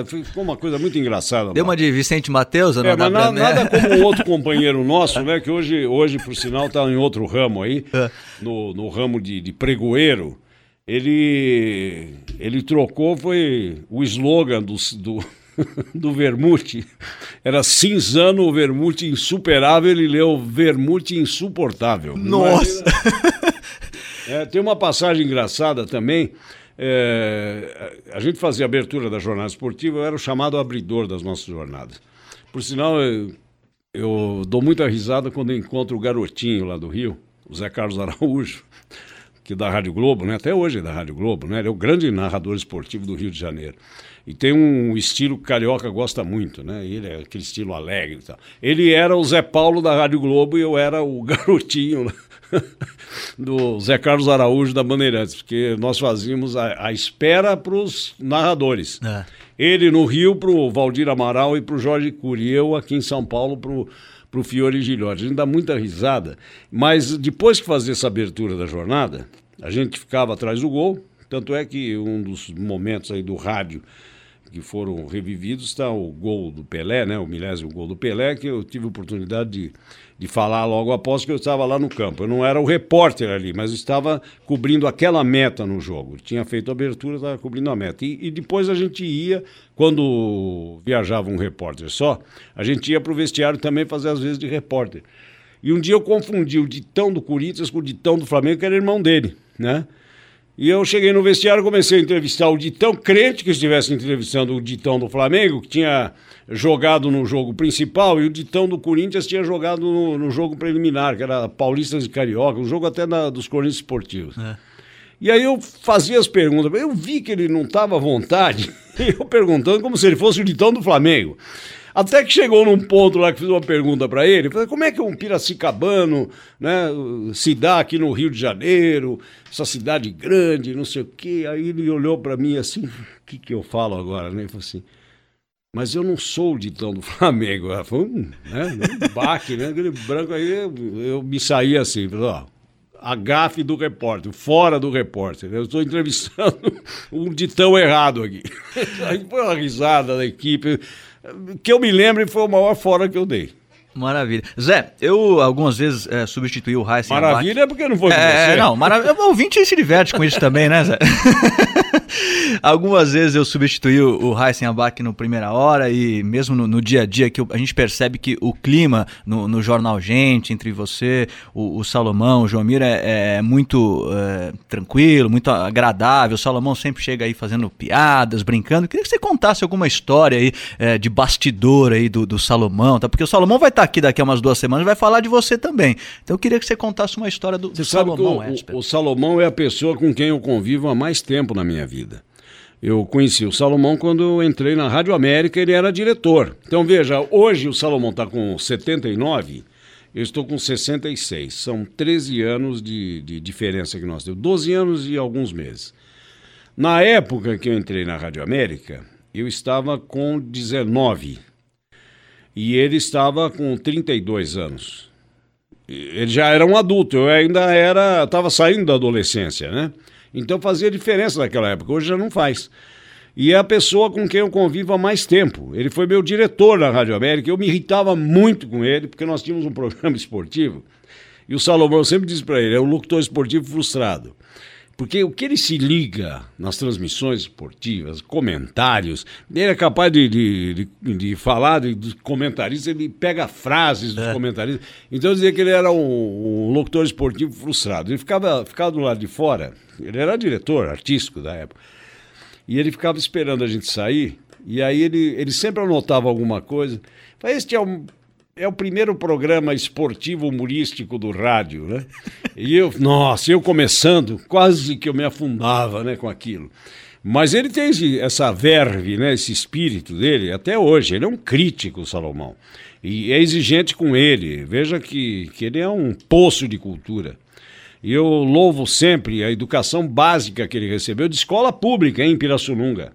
É. ficou uma coisa muito engraçada. Deu uma de Vicente Mateus, não é, mas na, nada como outro companheiro nosso, né? Que hoje, hoje por sinal, está em outro ramo aí, é. no, no ramo de, de pregoeiro. Ele, ele trocou, foi o slogan do, do, do Vermute. Era cinzano, o Vermute insuperável, ele leu Vermute insuportável. Nossa! É, tem uma passagem engraçada também. É, a gente fazia abertura da jornada esportiva, eu era o chamado abridor das nossas jornadas. Por sinal, eu, eu dou muita risada quando encontro o garotinho lá do Rio, o Zé Carlos Araújo, que é da Rádio Globo, né? até hoje é da Rádio Globo, né? ele é o grande narrador esportivo do Rio de Janeiro. E tem um estilo que carioca gosta muito, né? Ele é aquele estilo alegre e tal. Ele era o Zé Paulo da Rádio Globo e eu era o garotinho. Né? do Zé Carlos Araújo da Bandeirantes, porque nós fazíamos a, a espera para os narradores. É. Ele no Rio para o Valdir Amaral e para o Jorge Cury, eu aqui em São Paulo para o Fiore Gilhote. A gente dá muita risada, mas depois que fazia essa abertura da jornada, a gente ficava atrás do gol, tanto é que um dos momentos aí do rádio que foram revividos está o gol do Pelé, né? O milésimo gol do Pelé, que eu tive oportunidade de, de falar logo após que eu estava lá no campo. Eu não era o repórter ali, mas estava cobrindo aquela meta no jogo. Tinha feito a abertura, estava cobrindo a meta. E, e, depois a gente ia, quando viajava um repórter só, a gente ia para o vestiário também fazer às vezes de repórter. E um dia eu confundi o ditão do Corinthians com o ditão do Flamengo, que era irmão dele, né? E eu cheguei no vestiário, comecei a entrevistar o Ditão, crente que estivesse entrevistando o Ditão do Flamengo, que tinha jogado no jogo principal, e o Ditão do Corinthians tinha jogado no, no jogo preliminar, que era Paulistas e Carioca, um jogo até na, dos Corinthians Esportivos. É. E aí eu fazia as perguntas, eu vi que ele não estava à vontade, eu perguntando como se ele fosse o Ditão do Flamengo. Até que chegou num ponto lá que fiz uma pergunta para ele, falei, como é que um piracicabano né, se dá aqui no Rio de Janeiro, essa cidade grande, não sei o quê. Aí ele olhou para mim assim, o que, que eu falo agora? Né? Ele falou assim, mas eu não sou o ditão do Flamengo. Foi um, né, um baque, né? Aquele branco aí, eu, eu me saí assim, falei, ó, a gafe do repórter, fora do repórter. Eu estou entrevistando um ditão errado aqui. Aí foi uma risada da equipe que eu me lembre foi o maior fora que eu dei. Maravilha. Zé, eu algumas vezes é, substituí o Heisen Maravilha é porque não foi é, você. Não, maravilha. O ouvinte se diverte com isso também, né, Zé? algumas vezes eu substituí o Heisen Abac no primeira hora e mesmo no, no, dia a dia que a gente percebe que o clima no, no jornal Gente, entre você, o, o Salomão, o Jomir é, é muito é, tranquilo, muito agradável. O Salomão sempre chega aí fazendo piadas, brincando. queria que você contasse alguma história aí é, de bastidor aí do, do Salomão, tá? Porque o Salomão vai estar aqui daqui a umas duas semanas vai falar de você também. Então eu queria que você contasse uma história do, do Salomão. O, o, o, Salomão é a pessoa com quem eu convivo há mais tempo na minha vida. Eu conheci o Salomão quando eu entrei na Rádio América, ele era diretor. Então veja, hoje o Salomão está com 79, eu estou com 66. São 13 anos de, de diferença que nós temos, 12 anos e alguns meses. Na época que eu entrei na Rádio América, eu estava com 19 e ele estava com 32 anos. Ele já era um adulto, eu ainda era, estava saindo da adolescência, né? Então fazia diferença naquela época, hoje já não faz. E é a pessoa com quem eu convivo há mais tempo. Ele foi meu diretor na Rádio América, eu me irritava muito com ele, porque nós tínhamos um programa esportivo. E o Salomão sempre disse para ele: é um locutor esportivo frustrado. Porque o que ele se liga nas transmissões esportivas, comentários, ele é capaz de, de, de, de falar dos comentaristas, ele pega frases dos é. comentaristas. Então eu dizia que ele era um, um, locutor esportivo frustrado. Ele ficava, ficava do lado de fora, ele era diretor artístico da época. E ele ficava esperando a gente sair, e aí ele, ele sempre anotava alguma coisa. Este é um é o primeiro programa esportivo humorístico do rádio, né? E eu, nossa, eu começando, quase que eu me afundava, né, com aquilo. Mas ele tem essa verve, né, esse espírito dele até hoje. Ele é um crítico, Salomão. E é exigente com ele. Veja que, que ele é um poço de cultura. E eu louvo sempre a educação básica que ele recebeu de escola pública em Pirassununga.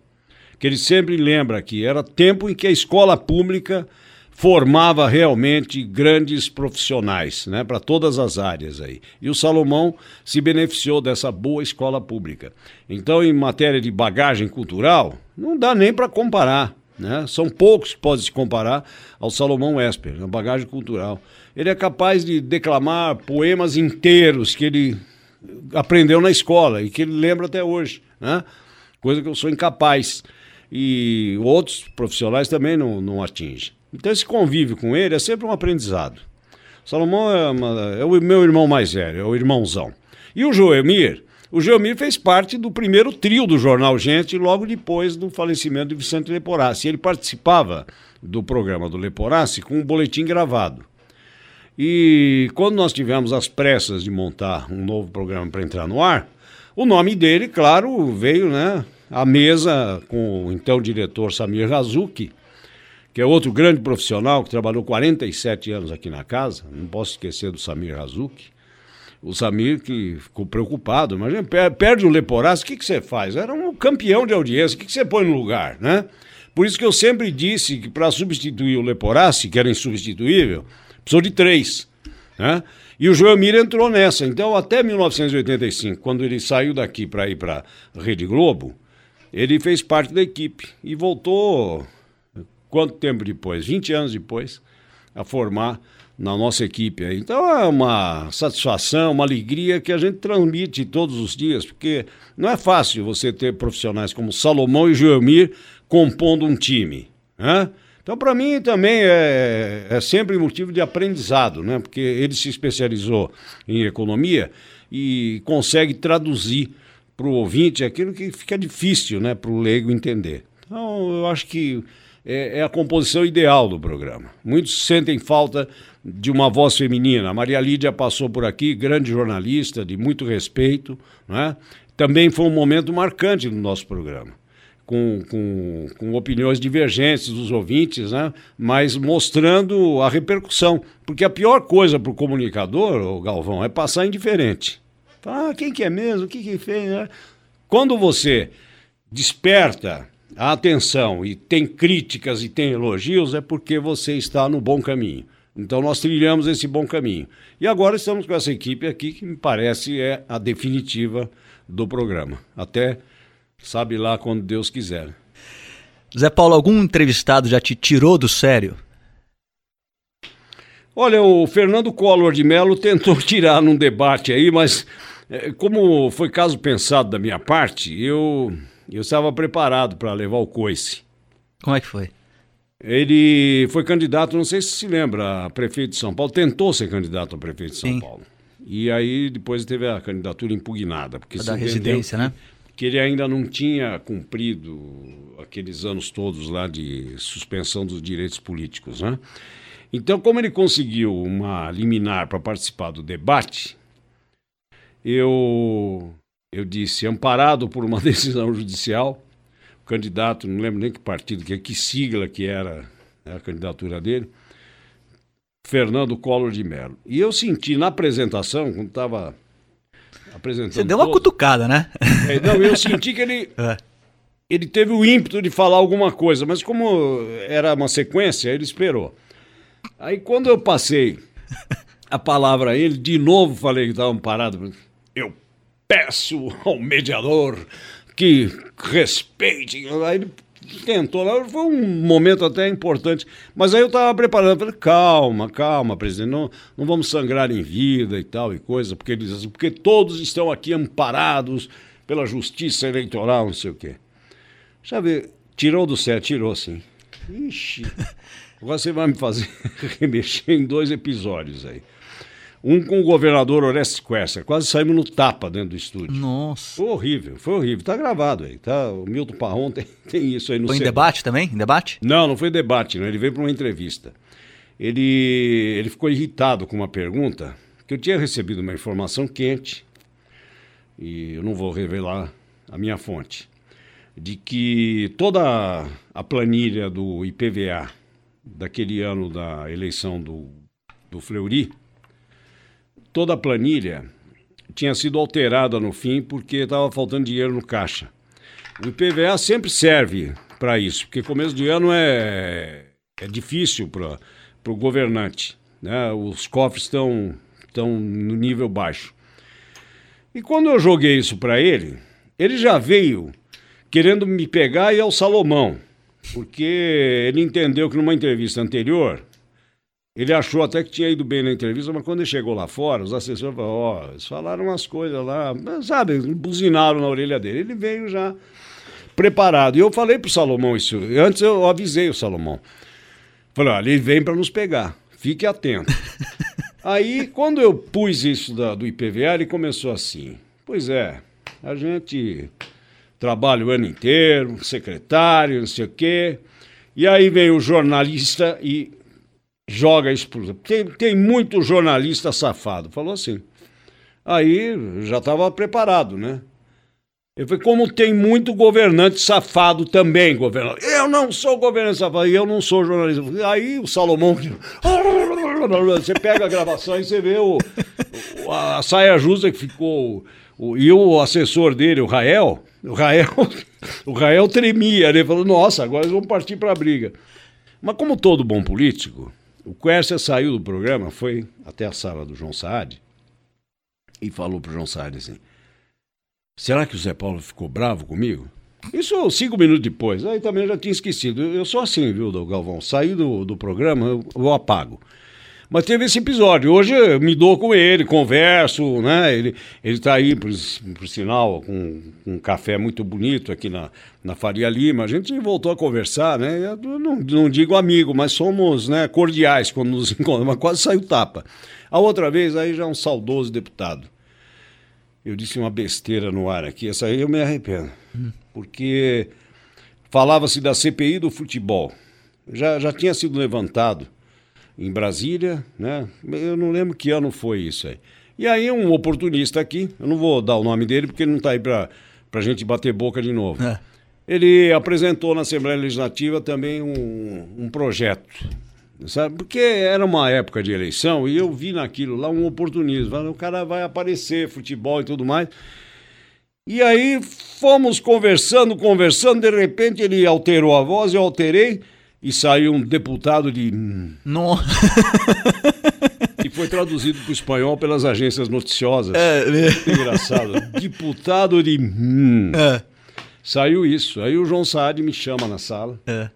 Que ele sempre lembra que era tempo em que a escola pública formava realmente grandes profissionais, né, para todas as áreas aí. E o Salomão se beneficiou dessa boa escola pública. Então, em matéria de bagagem cultural, não dá nem para comparar. Né? São poucos que podem se comparar ao Salomão Esper, na bagagem cultural. Ele é capaz de declamar poemas inteiros que ele aprendeu na escola e que ele lembra até hoje, né? coisa que eu sou incapaz. E outros profissionais também não, não atingem. Então esse convívio com ele é sempre um aprendizado. Salomão é, uma, é, o meu irmão mais velho, é o irmãozão. E o Joemir, o Joemir fez parte do primeiro trio do jornal Gente, logo depois do falecimento de Vicente Leporassi. Ele participava do programa do Leporassi com um boletim gravado. E quando nós tivemos as pressas de montar um novo programa para entrar no ar, o nome dele, claro, veio né, à mesa com o então diretor Samir Razuki, que é outro grande profissional que trabalhou 47 anos aqui na casa, não posso esquecer do Samir Razuki. O Samir que ficou preocupado, imagina, perde o Leporaço, o que, que você faz? Era um campeão de audiência, o que, que você põe no lugar, né? Por isso que eu sempre disse que para substituir o Leporassi, que era insubstituível, precisou de três, né? E o Joelmir entrou nessa. Então, até 1985, quando ele saiu daqui para ir para Rede Globo, ele fez parte da equipe e voltou quanto tempo depois? 20 anos depois, a formar na nossa equipe. Então é uma satisfação, uma alegria que a gente transmite todos os dias, porque não é fácil você ter profissionais como Salomão e Joelmir compondo um time. Né? Então, para mim, também é, é sempre motivo de aprendizado, né? porque ele se especializou em economia e consegue traduzir para o ouvinte aquilo que fica difícil né? para o leigo entender. Então, eu acho que é, é a composição ideal do programa. Muitos sentem falta de uma voz feminina. A Maria Lídia passou por aqui, grande jornalista, de muito respeito. Né? Também foi um momento marcante no nosso programa. Com, com, com, opiniões divergentes dos ouvintes, né? mas mostrando a repercussão. Porque a pior coisa para o comunicador, o Galvão, é passar indiferente. Ah, quem que é mesmo? O que que fez? Quando você desperta atenção e tem críticas e tem elogios, é porque você está no bom caminho. Então nós trilhamos esse bom caminho. E agora estamos com essa equipe aqui que me parece é a definitiva do programa. Até sabe lá quando Deus quiser. Zé Paulo, algum entrevistado já te tirou do sério? Olha, o Fernando Collor de Mello tentou tirar num debate aí, mas é, como foi caso pensado da minha parte, eu eu estava preparado para levar o coice. Como é que foi? Ele foi candidato, não sei se se lembra, a prefeito de São Paulo, tentou ser candidato a prefeito de São Sim. Paulo. E aí depois teve a candidatura impugnada. Porque da residência, né? Que ele ainda não tinha cumprido aqueles anos todos lá de suspensão dos direitos políticos, né? Então, como ele conseguiu uma liminar para participar do debate, eu eu disse, amparado por uma decisão judicial, candidato, não lembro nem que partido, que, que sigla que era a candidatura dele, Fernando Collor de Mello. E eu senti na apresentação, quando estava apresentando. Você deu uma todos, cutucada, né? é, não, eu senti que ele, É. ele teve o ímpeto de falar alguma coisa, mas como era uma sequência, ele esperou. Aí quando eu passei a palavra a ele, de novo falei que estavam parados. Peço ao mediador que respeite. Aí ele tentou lá, foi um momento até importante. Mas aí eu estava preparando, falei, calma, calma, presidente, não, não vamos sangrar em vida e tal e coisa, porque eles assim, porque todos estão aqui amparados pela justiça eleitoral, não sei o quê. Já vê, tirou do céu, tirou sim. Ixi, agora você vai me fazer remexer em dois episódios aí. Um com o governador Orestes Quercia, quase saímos no tapa dentro do estúdio. Nossa. Foi horrível, foi horrível. Tá gravado aí, tá? O Milton Parron tem, tem isso aí no Foi em debate também? Em debate? Não, não foi debate, não. ele veio para uma entrevista. Ele, ele ficou irritado com uma pergunta, que eu tinha recebido uma informação quente, e eu não vou revelar a minha fonte, de que toda a planilha do IPVA daquele ano da eleição do, do Fleury, toda a planilha tinha sido alterada no fim porque estava faltando dinheiro no caixa. O IPVA sempre serve para isso, porque começo de ano é, é difícil para o governante. Né? Os cofres estão estão no nível baixo. E quando eu joguei isso para ele, ele já veio querendo me pegar e ao Salomão, porque ele entendeu que numa entrevista anterior ele achou até que tinha ido bem na entrevista, mas quando ele chegou lá fora, os assessores falaram, ó, eles falaram umas coisas lá, sabe, buzinaram na orelha dele. Ele veio já preparado. E eu falei pro Salomão isso, antes eu avisei o Salomão. Falei, olha, ele vem para nos pegar, fique atento. Aí, quando eu pus isso da, do IPVA, ele começou assim, pois é, a gente trabalha o ano inteiro, secretário, não sei o quê, e aí vem o jornalista e joga isso por. Tem, tem muito jornalista safado. Falou assim. Aí já estava preparado, né? Eu falei, como tem muito governante safado também, governador. Eu não sou governante safado, eu não sou jornalista. Aí o Salomão. Você pega a gravação e você vê o, a saia justa que ficou. o- e o assessor dele, o Rael, o Rael, o Rael tremia, né? Falou, nossa, agora eles vão partir para a briga. Mas como todo bom político, o Quercia saiu do programa, foi até a sala do João Saad e falou pro João Saad assim: Será que o Zé Paulo ficou bravo comigo? Isso cinco minutos depois. Aí também eu já tinha esquecido. Eu sou assim, viu, Galvão? Saí do, do programa, eu, eu apago. Mas teve esse episódio. Hoje eu me dou com ele, converso, né? Ele, ele tá aí, por, por sinal, com um café muito bonito aqui na, na Faria Lima. A gente voltou a conversar, né? Eu não, não digo amigo, mas somos né, cordiais quando nos encontramos. Mas quase saiu tapa. A outra vez, aí já um saudoso deputado. Eu disse uma besteira no ar aqui, essa aí eu me arrependo. Porque falava-se da CPI do futebol. Já, já tinha sido levantado em Brasília, né? Eu não lembro que ano foi isso aí. E aí um oportunista aqui, eu não vou dar o nome dele porque ele não está aí para a gente bater boca de novo. É. Ele apresentou na Assembleia Legislativa também um, um projeto, sabe? Porque era uma época de eleição e eu vi naquilo lá um oportunismo. O cara vai aparecer, futebol e tudo mais. E aí fomos conversando, conversando, de repente ele alterou a voz, eu alterei e saiu um deputado de Não. e foi traduzido para o espanhol pelas agências noticiosas. É, Muito engraçado. Deputado de. É, Saiu isso. Aí o João Saad me chama na sala. é.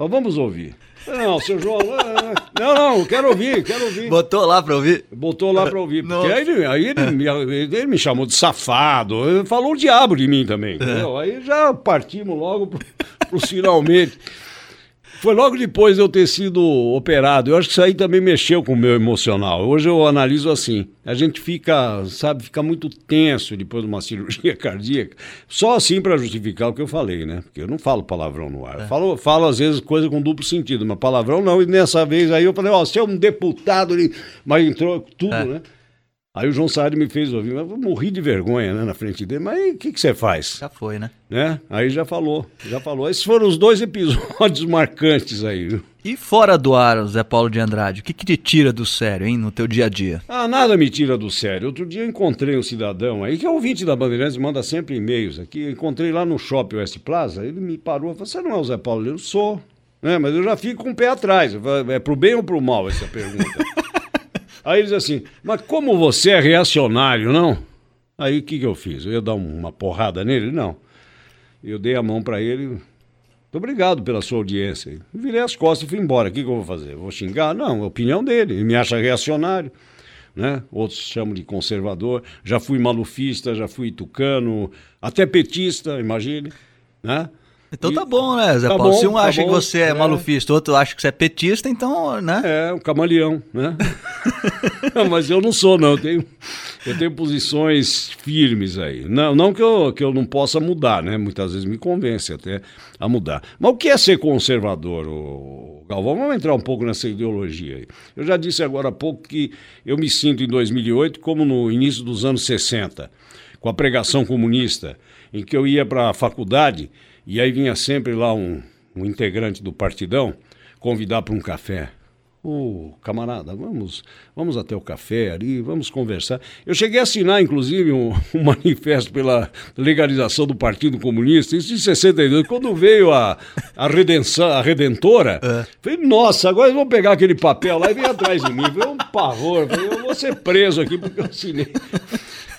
Mas vamos ouvir. Não, seu João. ah, Não, não, quero ouvir, quero ouvir. Botou lá pra ouvir? Botou lá para ouvir. Porque aí, ele, aí ele, me, ele me chamou de safado. Ele falou o diabo de mim também. entendeu? Aí já partimos logo pro, pro finalmente. Foi logo depois de eu ter sido operado. Eu acho que isso aí também mexeu com o meu emocional. Hoje eu analiso assim. A gente fica, sabe, fica muito tenso depois de uma cirurgia cardíaca. Só assim para justificar o que eu falei, né? Porque eu não falo palavrão no ar. Eu Falo, falo às vezes coisa com duplo sentido, mas palavrão não. E nessa vez aí eu falei, ó, você é um deputado ali. Mas entrou tudo, né? Aí o João Saad me fez ouvir, mas eu morri de vergonha né, na frente dele. Mas o que, que você faz? Já foi, né? né? Aí já falou, já falou. Esses foram os dois episódios marcantes aí. Viu? E fora do ar, Zé Paulo de Andrade, o que, que te tira do sério, hein, no teu dia a dia? Ah, nada me tira do sério. Outro dia eu encontrei um cidadão aí, que é ouvinte da Bandeirantes, manda sempre e-mails aqui. Encontrei lá no Shopping West Plaza, ele me parou e falou: Você não é o Zé Paulo? Eu sou. É, mas eu já fico com o pé atrás. É pro bem ou pro mal essa pergunta? Aí ele diz assim, mas como você é reacionário, não? Aí o que, que eu fiz? Eu ia dar uma porrada nele? Não. Eu dei a mão para ele. Muito obrigado pela sua audiência. Virei as costas e fui embora. O que, que eu vou fazer? Vou xingar? Não, é a opinião dele. Ele me acha reacionário. Né? Outros chamam de conservador. Já fui malufista, já fui tucano, até petista, imagine. Né? Então tá bom, né, Zé tá Paulo? Bom, Se um tá acha bom, que você é, é, malufista, outro acha que você é petista, então, né? É, um camaleão, né? Mas eu não sou, não. Eu tenho, eu tenho posições firmes aí. Não, não que, eu, que eu não possa mudar, né? Muitas vezes me convence até a mudar. Mas o que é ser conservador, o Galvão? Vamos entrar um pouco nessa ideologia aí. Eu já disse agora há pouco que eu me sinto em 2008 como no início dos anos 60, com a pregação comunista, em que eu ia para a faculdade e aí vinha sempre lá um, um integrante do partidão convidar para um café. Ô, oh, camarada, vamos, vamos até o café ali, vamos conversar. Eu cheguei a assinar, inclusive, um, um, manifesto pela legalização do Partido Comunista, isso em 62. Quando veio a, a, redenção, a Redentora, é. falei, nossa, agora vão pegar aquele papel lá e vem atrás de mim. Foi um pavor, falei, eu vou ser preso aqui porque eu assinei.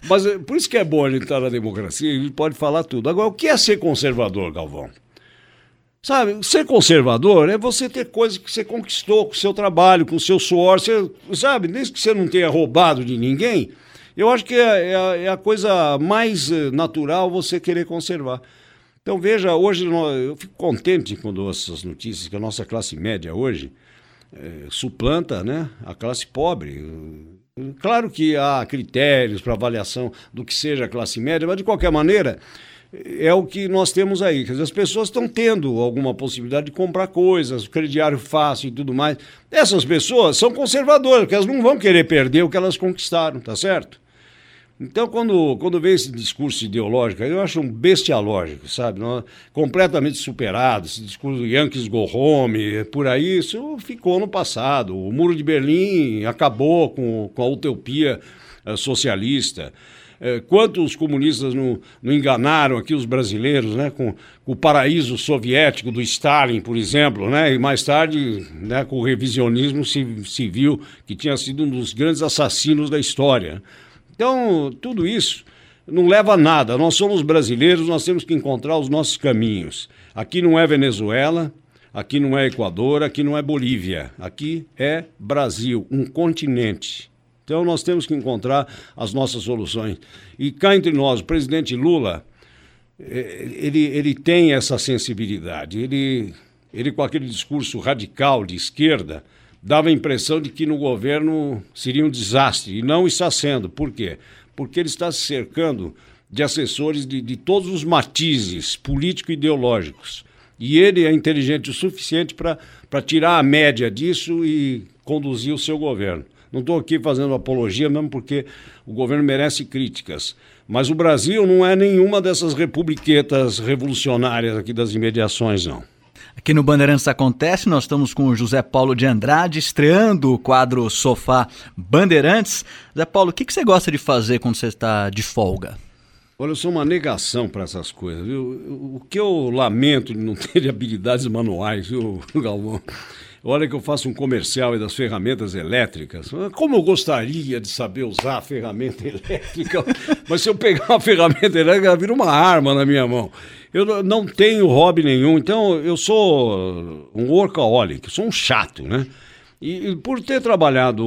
Mas eh, por isso que é bom a gente estar na democracia, gente pode falar tudo. Agora, o que é ser conservador, Galvão? Sabe, ser conservador é você ter coisas que você conquistou com o seu trabalho, com o seu suor, você, sabe, desde que você não tenha roubado de ninguém, eu acho que é, é, a, é a coisa mais eh, natural você querer conservar. Então veja, hoje eu fico contente quando essas notícias que a nossa classe média hoje é, suplanta né, a classe pobre. Claro que há critérios para avaliação do que seja a classe média, mas de qualquer maneira é o que nós temos aí. Quer dizer, as pessoas estão tendo alguma possibilidade de comprar coisas, crediário fácil e tudo mais. Essas pessoas são conservadoras, porque elas não vão querer perder o que elas conquistaram, tá certo? Então, quando, quando vem esse discurso ideológico, eu acho um bestialógico, sabe? Não, completamente superado, esse discurso Yankees go home, por aí, isso ficou no passado. O Muro de Berlim acabou com, com a utopia uh, socialista. Uh, quantos comunistas não, não, enganaram aqui os brasileiros, né? Com, com, o paraíso soviético do Stalin, por exemplo, né? E mais tarde, né, com o revisionismo viu que tinha sido um dos grandes assassinos da história. Então, tudo isso não leva a nada. Nós somos brasileiros, nós temos que encontrar os nossos caminhos. Aqui não é Venezuela, aqui não é Equador, aqui não é Bolívia. Aqui é Brasil, um continente. Então nós temos que encontrar as nossas soluções. E cá entre nós, o presidente Lula, eh, ele, ele tem essa sensibilidade. Ele, ele, com aquele discurso radical de esquerda, dava a impressão de que no governo seria um desastre, e não está sendo. Por quê? Porque ele está se cercando de assessores de, de todos os matizes político-ideológicos. E ele é inteligente o suficiente para tirar a média disso e conduzir o seu governo. Não estou aqui fazendo apologia, mesmo porque o governo merece críticas. Mas o Brasil não é nenhuma dessas republiquetas revolucionárias aqui das imediações, não. Aqui no Bandeirantes Acontece, nós estamos com o José Paulo de Andrade, estreando o quadro Sofá Bandeirantes. José Paulo, o que, que você gosta de fazer quando você está de folga? Olha, eu sou uma negação para essas coisas, viu? O que eu lamento de não ter habilidades manuais, viu, Galvão? Olha que eu faço um comercial das ferramentas elétricas. Como eu gostaria de saber usar a ferramenta elétrica, mas se eu pegar uma ferramenta elétrica, ela vira uma arma na minha mão. Eu não tenho hobby nenhum, então eu sou um workaholic, sou um chato, né? E, por ter trabalhado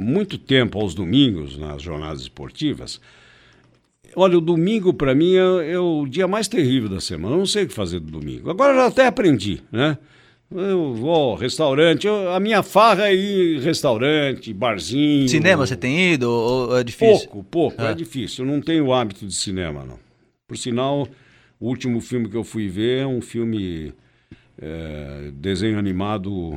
muito tempo aos domingos nas jornadas esportivas, olha, o domingo para mim é, é, o dia mais terrível da semana. Eu não sei o que fazer do domingo. Agora já até aprendi, né? Eu vou ao restaurante, eu, a minha farra é ir restaurante, barzinho. Cinema você tem ido ou é difícil? Pouco, pouco, é. é difícil. Eu não tenho hábito de cinema, não. Por sinal, o último filme que eu fui ver é um filme é, desenho animado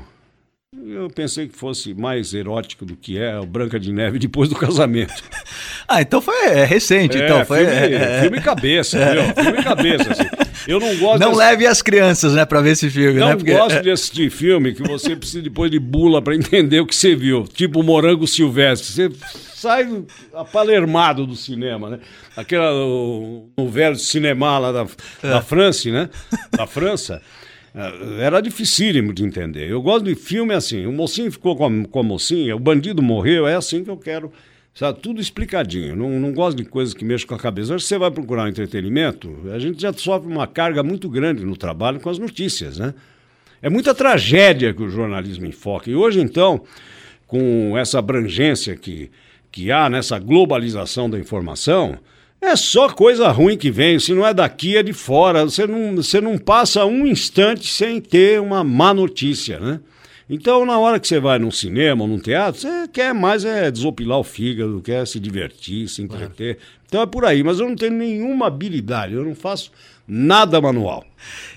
Eu pensei que fosse mais erótico do que é o Branca de Neve depois do casamento. Ah, então foi é, recente, É, então. Foi, filme, é, é. filme cabeça, viu? Filme cabeça, assim. Eu não gosto Não desse- leve as crianças, né, pra ver esse filme, Não né? Porque- gosto de assistir filme que você precisa depois de bula para entender o que você viu. Tipo Morango Silvestre. Você sai apalermado do cinema, né? Aquela, o, o velho cinema lá da, É. da França, né? Da França. eh, Era dificílimo de entender. Eu gosto de filme assim. O mocinho ficou com a, com a mocinha, o bandido morreu, é assim que eu quero. Sabe, tudo explicadinho. Não, não gosto de coisas que mexam com a cabeça. Hoje você vai procurar um entretenimento, a gente já sofre uma carga muito grande no trabalho com as notícias, né? É muita tragédia que o jornalismo enfoca. E hoje, então, com essa abrangência que, que há nessa globalização da informação, é só coisa ruim que vem. Se não é daqui, é de fora. Você não, você não passa um instante sem ter uma má notícia, né? Então, na hora que você vai num cinema ou num teatro, você quer mais é desopilar o fígado, quer se divertir, se entreter. Então é por aí. Mas eu não tenho nenhuma habilidade, eu não faço nada manual.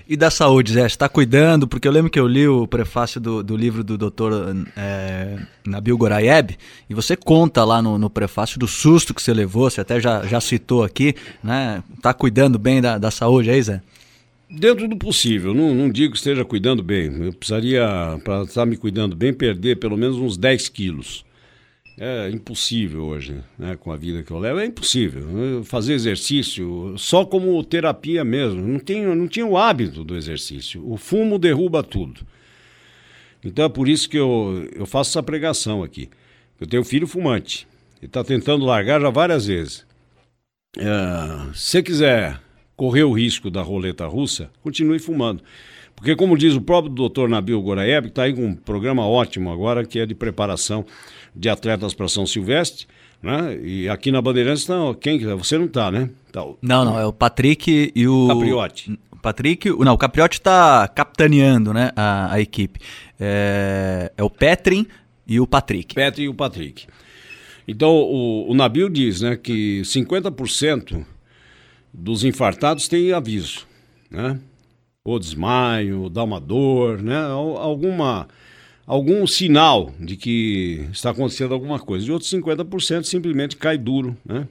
E da saúde, Zé, você está cuidando? Porque eu lembro que eu li o prefácio do, do livro do doutor é, Nabil Goraieb, e você conta lá no, no prefácio do susto que você levou, você até já, já citou aqui, né? Tá cuidando bem da, da saúde aí, Zé? Dentro do possível, não, não digo que esteja cuidando bem. Eu precisaria, para estar me cuidando bem, perder pelo menos uns 10 quilos. É impossível hoje, né? Com a vida que eu levo, é impossível. Fazer exercício só como terapia mesmo. Não, tenho, não tinha o hábito do exercício. O fumo derruba tudo. Então é por isso que eu, eu faço essa pregação aqui. Eu tenho um filho fumante. Ele está tentando largar já várias vezes. É, se quiser correr o risco da roleta russa, continue fumando. Porque, como diz o próprio doutor Nabil Goraeb, que está aí com um programa ótimo agora, que é de preparação de atletas para São Silvestre, né? E aqui na Bandeirantes, não, quem que Você não está, né? Tá, o Não, não, é o Patrick e o. Capriotti. O Patrick, não, o Capriotti está capitaneando né, a, a equipe. É, é o Petrin e o Patrick. Petri e o Patrick. Então, o, o Nabil diz né, que 50% dos infartados têm aviso, né? Ou desmaio, ou dá uma dor, né? Al- Alguma, algum sinal de que está acontecendo alguma coisa. E outros 50% simplesmente cai duro, né?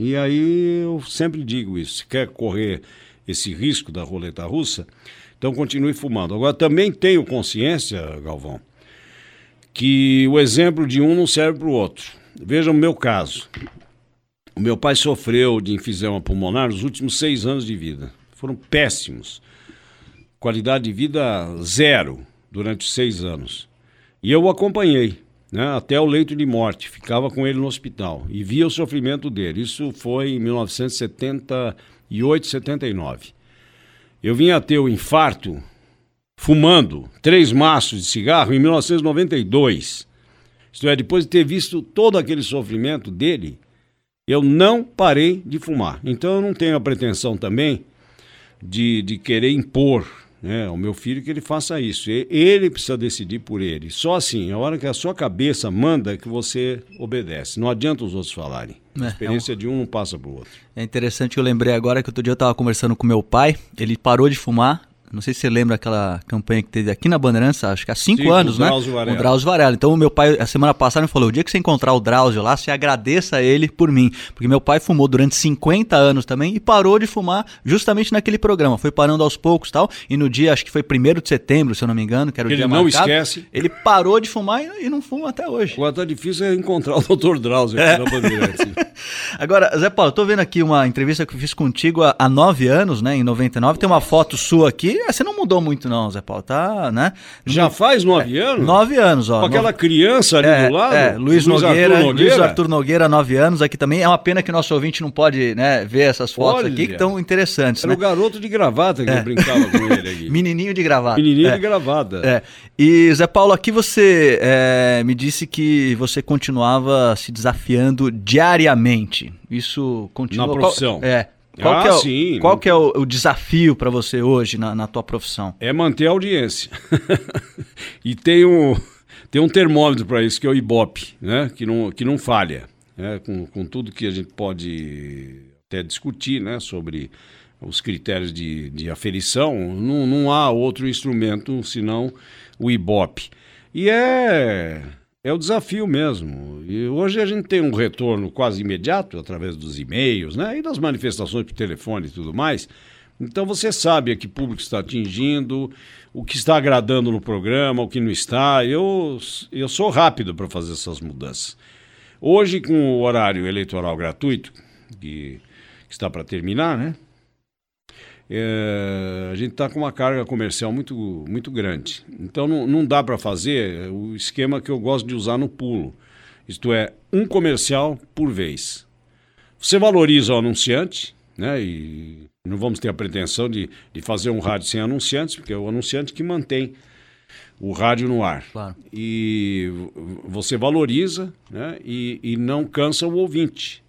E aí eu sempre digo isso, se quer correr esse risco da roleta russa, então continue fumando. Agora também tenho consciência, Galvão, que o exemplo de um não serve para o outro. Veja o meu caso. O meu pai sofreu de enfisema pulmonar nos últimos seis anos de vida. Foram péssimos. Qualidade de vida zero durante seis anos. E eu o acompanhei né, até o leito de morte. Ficava com ele no hospital e via o sofrimento dele. Isso foi em 1978, 79. Eu vim a ter o infarto fumando três maços de cigarro em 1992. Isto é, depois de ter visto todo aquele sofrimento dele, eu não parei de fumar. Então eu não tenho a pretensão também de, de querer impor né, ao meu filho que ele faça isso. Ele precisa decidir por ele. Só assim, a hora que a sua cabeça manda é que você obedece. Não adianta os outros falarem. É, A experiência de um não passa para o outro. É interessante eu lembrei agora que outro dia eu estava conversando com meu pai, ele parou de fumar. Não sei se você lembra aquela campanha que teve aqui na Bandeirantes, acho que há cinco Sim, anos, o né? Drauzio Varela. O Drauzio Varela. Então, o meu pai, a semana passada, me falou: o dia que você encontrar o Drauzio lá, você agradeça a ele por mim. Porque meu pai fumou durante 50 anos também e parou de fumar justamente naquele programa. Foi parando aos poucos e tal. E no dia, acho que foi 1 de setembro, se eu não me engano, que era o Ele dia não marcado, esquece. Ele parou de fumar e, e não fuma até hoje. Agora tá difícil é encontrar o Dr. Drauzio aqui na Bandeirantes. Agora, Zé Paulo, eu tô vendo aqui uma entrevista que eu fiz contigo há, há nove anos, né? Em 99. Tem uma foto sua aqui. Ah, Você não mudou muito, não, Zé Paulo. Tá, né? Já faz nove anos? Nove anos, ó. Com aquela Nove- criança ali É, do lado? é, Luiz, Nogueira, Arthur Luiz Arthur Nogueira, nove anos aqui também. É uma pena que nosso ouvinte não pode né, ver essas fotos Olha. aqui que estão interessantes, Era né? o garoto de gravata que eu brincava com ele aqui. Menininho de gravata. Menininho é. de gravata. É. E Zé Paulo, aqui você é, me disse que você continuava se desafiando diariamente. Isso continua. Na qual- profissão. é. Qual Ah, que é o, sim. Qual que é o, o desafio para você hoje na, na tua profissão? É manter a audiência. e tem um, tem um termômetro para isso, que é o Ibope, né? que, não, que não falha. Né? Com, com tudo que a gente pode até discutir né? sobre os critérios de, de aferição, não, não há outro instrumento senão o Ibope. E é, é o desafio mesmo. E hoje a gente tem um retorno quase imediato através dos e-mails né, e das manifestações por telefone e tudo mais. Então você sabe a que público está atingindo, o que está agradando no programa, o que não está. Eu, eu sou rápido para fazer essas mudanças. Hoje, com o horário eleitoral gratuito, que, que está para terminar, né? É, a gente está com uma carga comercial muito, muito grande. Então não, não dá para fazer o esquema que eu gosto de usar no pulo. Isto é, um comercial por vez. Você valoriza o anunciante, né? E não vamos ter a pretensão de, de fazer um rádio sem anunciantes, porque é o anunciante que mantém o rádio no ar. Claro. E você valoriza né? e, e não cansa o ouvinte.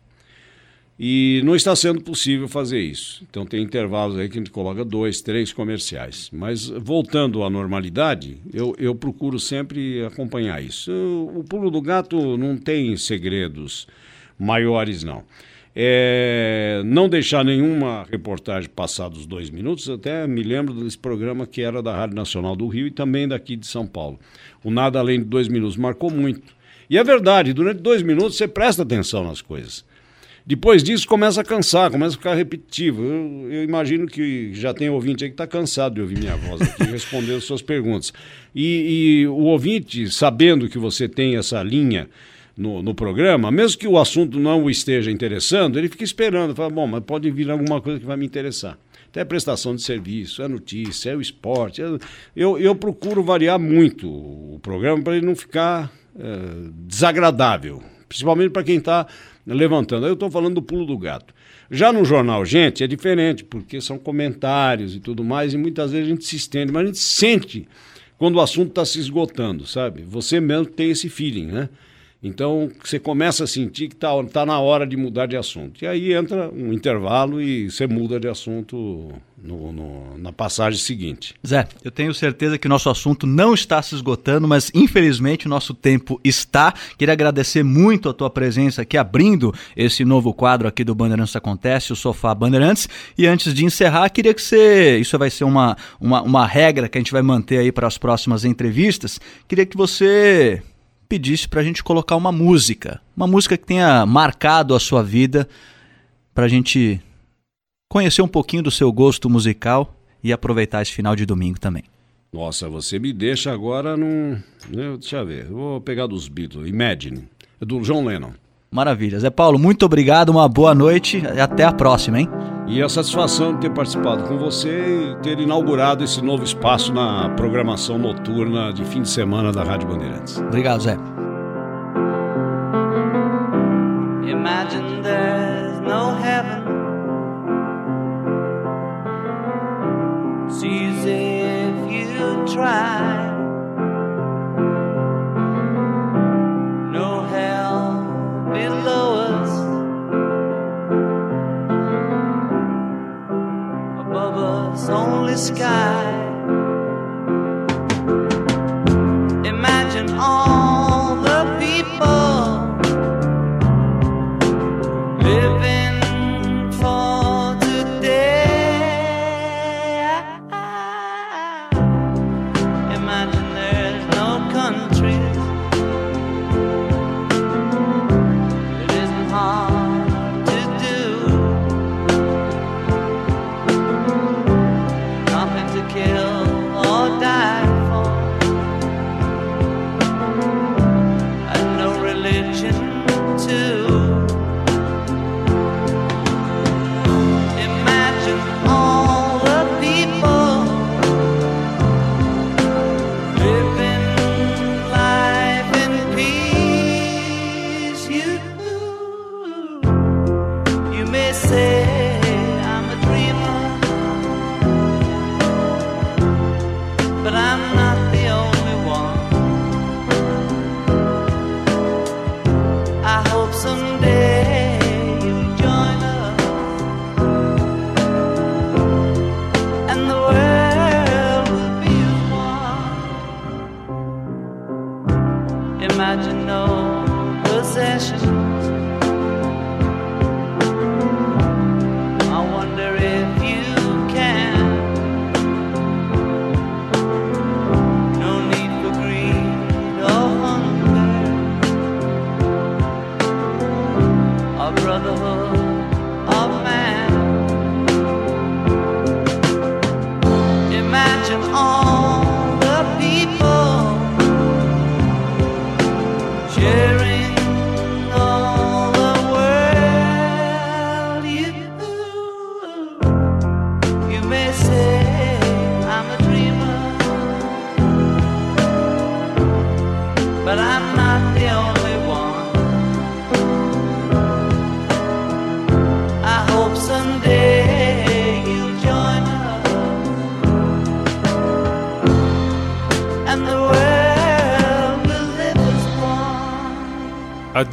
E não está sendo possível fazer isso. Então tem intervalos aí que a gente coloca dois, três comerciais. Mas voltando à normalidade, eu, eu procuro sempre acompanhar isso. O Pulo do Gato não tem segredos maiores, não. É, não deixar nenhuma reportagem passar dos dois minutos, até me lembro desse programa que era da Rádio Nacional do Rio e também daqui de São Paulo. O Nada Além de Dois Minutos marcou muito. E é verdade, durante dois minutos você presta atenção nas coisas. Depois disso começa a cansar, começa a ficar repetitivo. Eu, eu imagino que já tem ouvinte aí que está cansado de ouvir minha voz aqui respondendo suas perguntas. E, e o ouvinte, sabendo que você tem essa linha no, no, programa, mesmo que o assunto não o esteja interessando, ele fica esperando, fala, bom, mas pode vir alguma coisa que vai me interessar. Até prestação de serviço, é notícia, é o esporte. É... Eu, eu procuro variar muito o programa para ele não ficar é, desagradável, principalmente para quem está levantando. Eu estou falando do pulo do gato. Já no jornal Gente é diferente, porque são comentários e tudo mais, e muitas vezes a gente se estende, mas a gente sente quando o assunto está se esgotando, sabe? Você mesmo tem esse feeling, né? Então você começa a sentir que está tá na hora de mudar de assunto. E aí entra um intervalo e você muda de assunto no, no, na passagem seguinte. Zé, eu tenho certeza que o nosso assunto não está se esgotando, mas infelizmente o nosso tempo está. Queria agradecer muito a tua presença aqui, abrindo esse novo quadro aqui do Bandeirantes Acontece, o Sofá Bandeirantes. E antes de encerrar, queria que você. Isso vai ser uma, uma, uma regra que a gente vai manter aí para as próximas entrevistas. Queria que você pedisse para a gente colocar uma música, uma música que tenha marcado a sua vida, para a gente conhecer um pouquinho do seu gosto musical e aproveitar esse final de domingo também. Nossa, você me deixa agora num. Né, deixa eu ver, vou pegar dos Beatles, Imagine, é do John Lennon. Maravilha. Zé Paulo, muito obrigado, uma boa noite e até a próxima, hein? E a satisfação de ter participado com você e ter inaugurado esse novo espaço na programação noturna de fim de semana da Rádio Bandeirantes. Obrigado, Zé. Imagine there's no heaven. Easy if you try. below us, above us, only sky. Imagine all.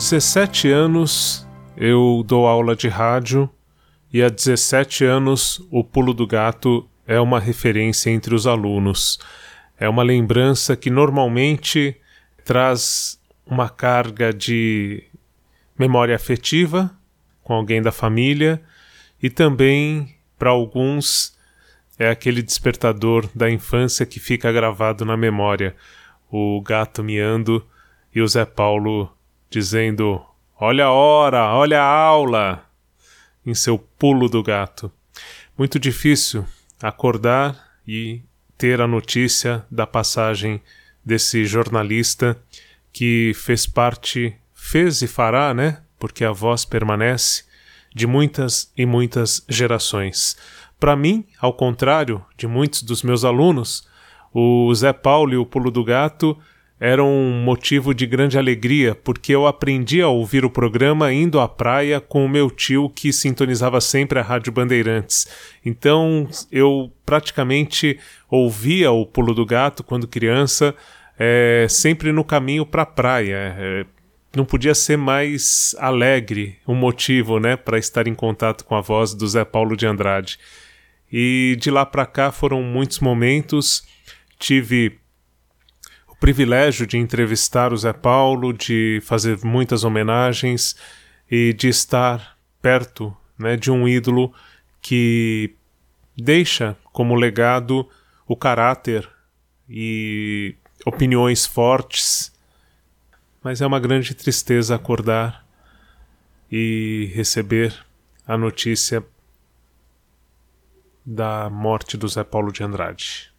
17 anos eu dou aula de rádio e há 17 anos o Pulo do Gato é uma referência entre os alunos. É uma lembrança que normalmente traz uma carga de memória afetiva com alguém da família e também para alguns é aquele despertador da infância que fica gravado na memória. O gato miando e o Zé Paulo dizendo: Olha a hora, olha a aula! em seu pulo do gato. Muito difícil acordar e ter a notícia da passagem desse jornalista que fez parte, fez e fará, né? Porque a voz permanece de muitas e muitas gerações. Para mim, ao contrário de muitos dos meus alunos, o Zé Paulo e o Pulo do Gato era um motivo de grande alegria, porque eu aprendi a ouvir o programa indo à praia com o meu tio que sintonizava sempre a Rádio Bandeirantes. Então eu praticamente ouvia o Pulo do Gato quando criança, é, sempre no caminho para a praia. É, não podia ser mais alegre um motivo, né, para estar em contato com a voz do Zé Paulo de Andrade. E de lá para cá foram muitos momentos. Tive privilégio de entrevistar o Zé Paulo, de fazer muitas homenagens e de estar perto né, de um ídolo que deixa como legado o caráter e opiniões fortes. Mas é uma grande tristeza acordar e receber a notícia da morte do Zé Paulo de Andrade.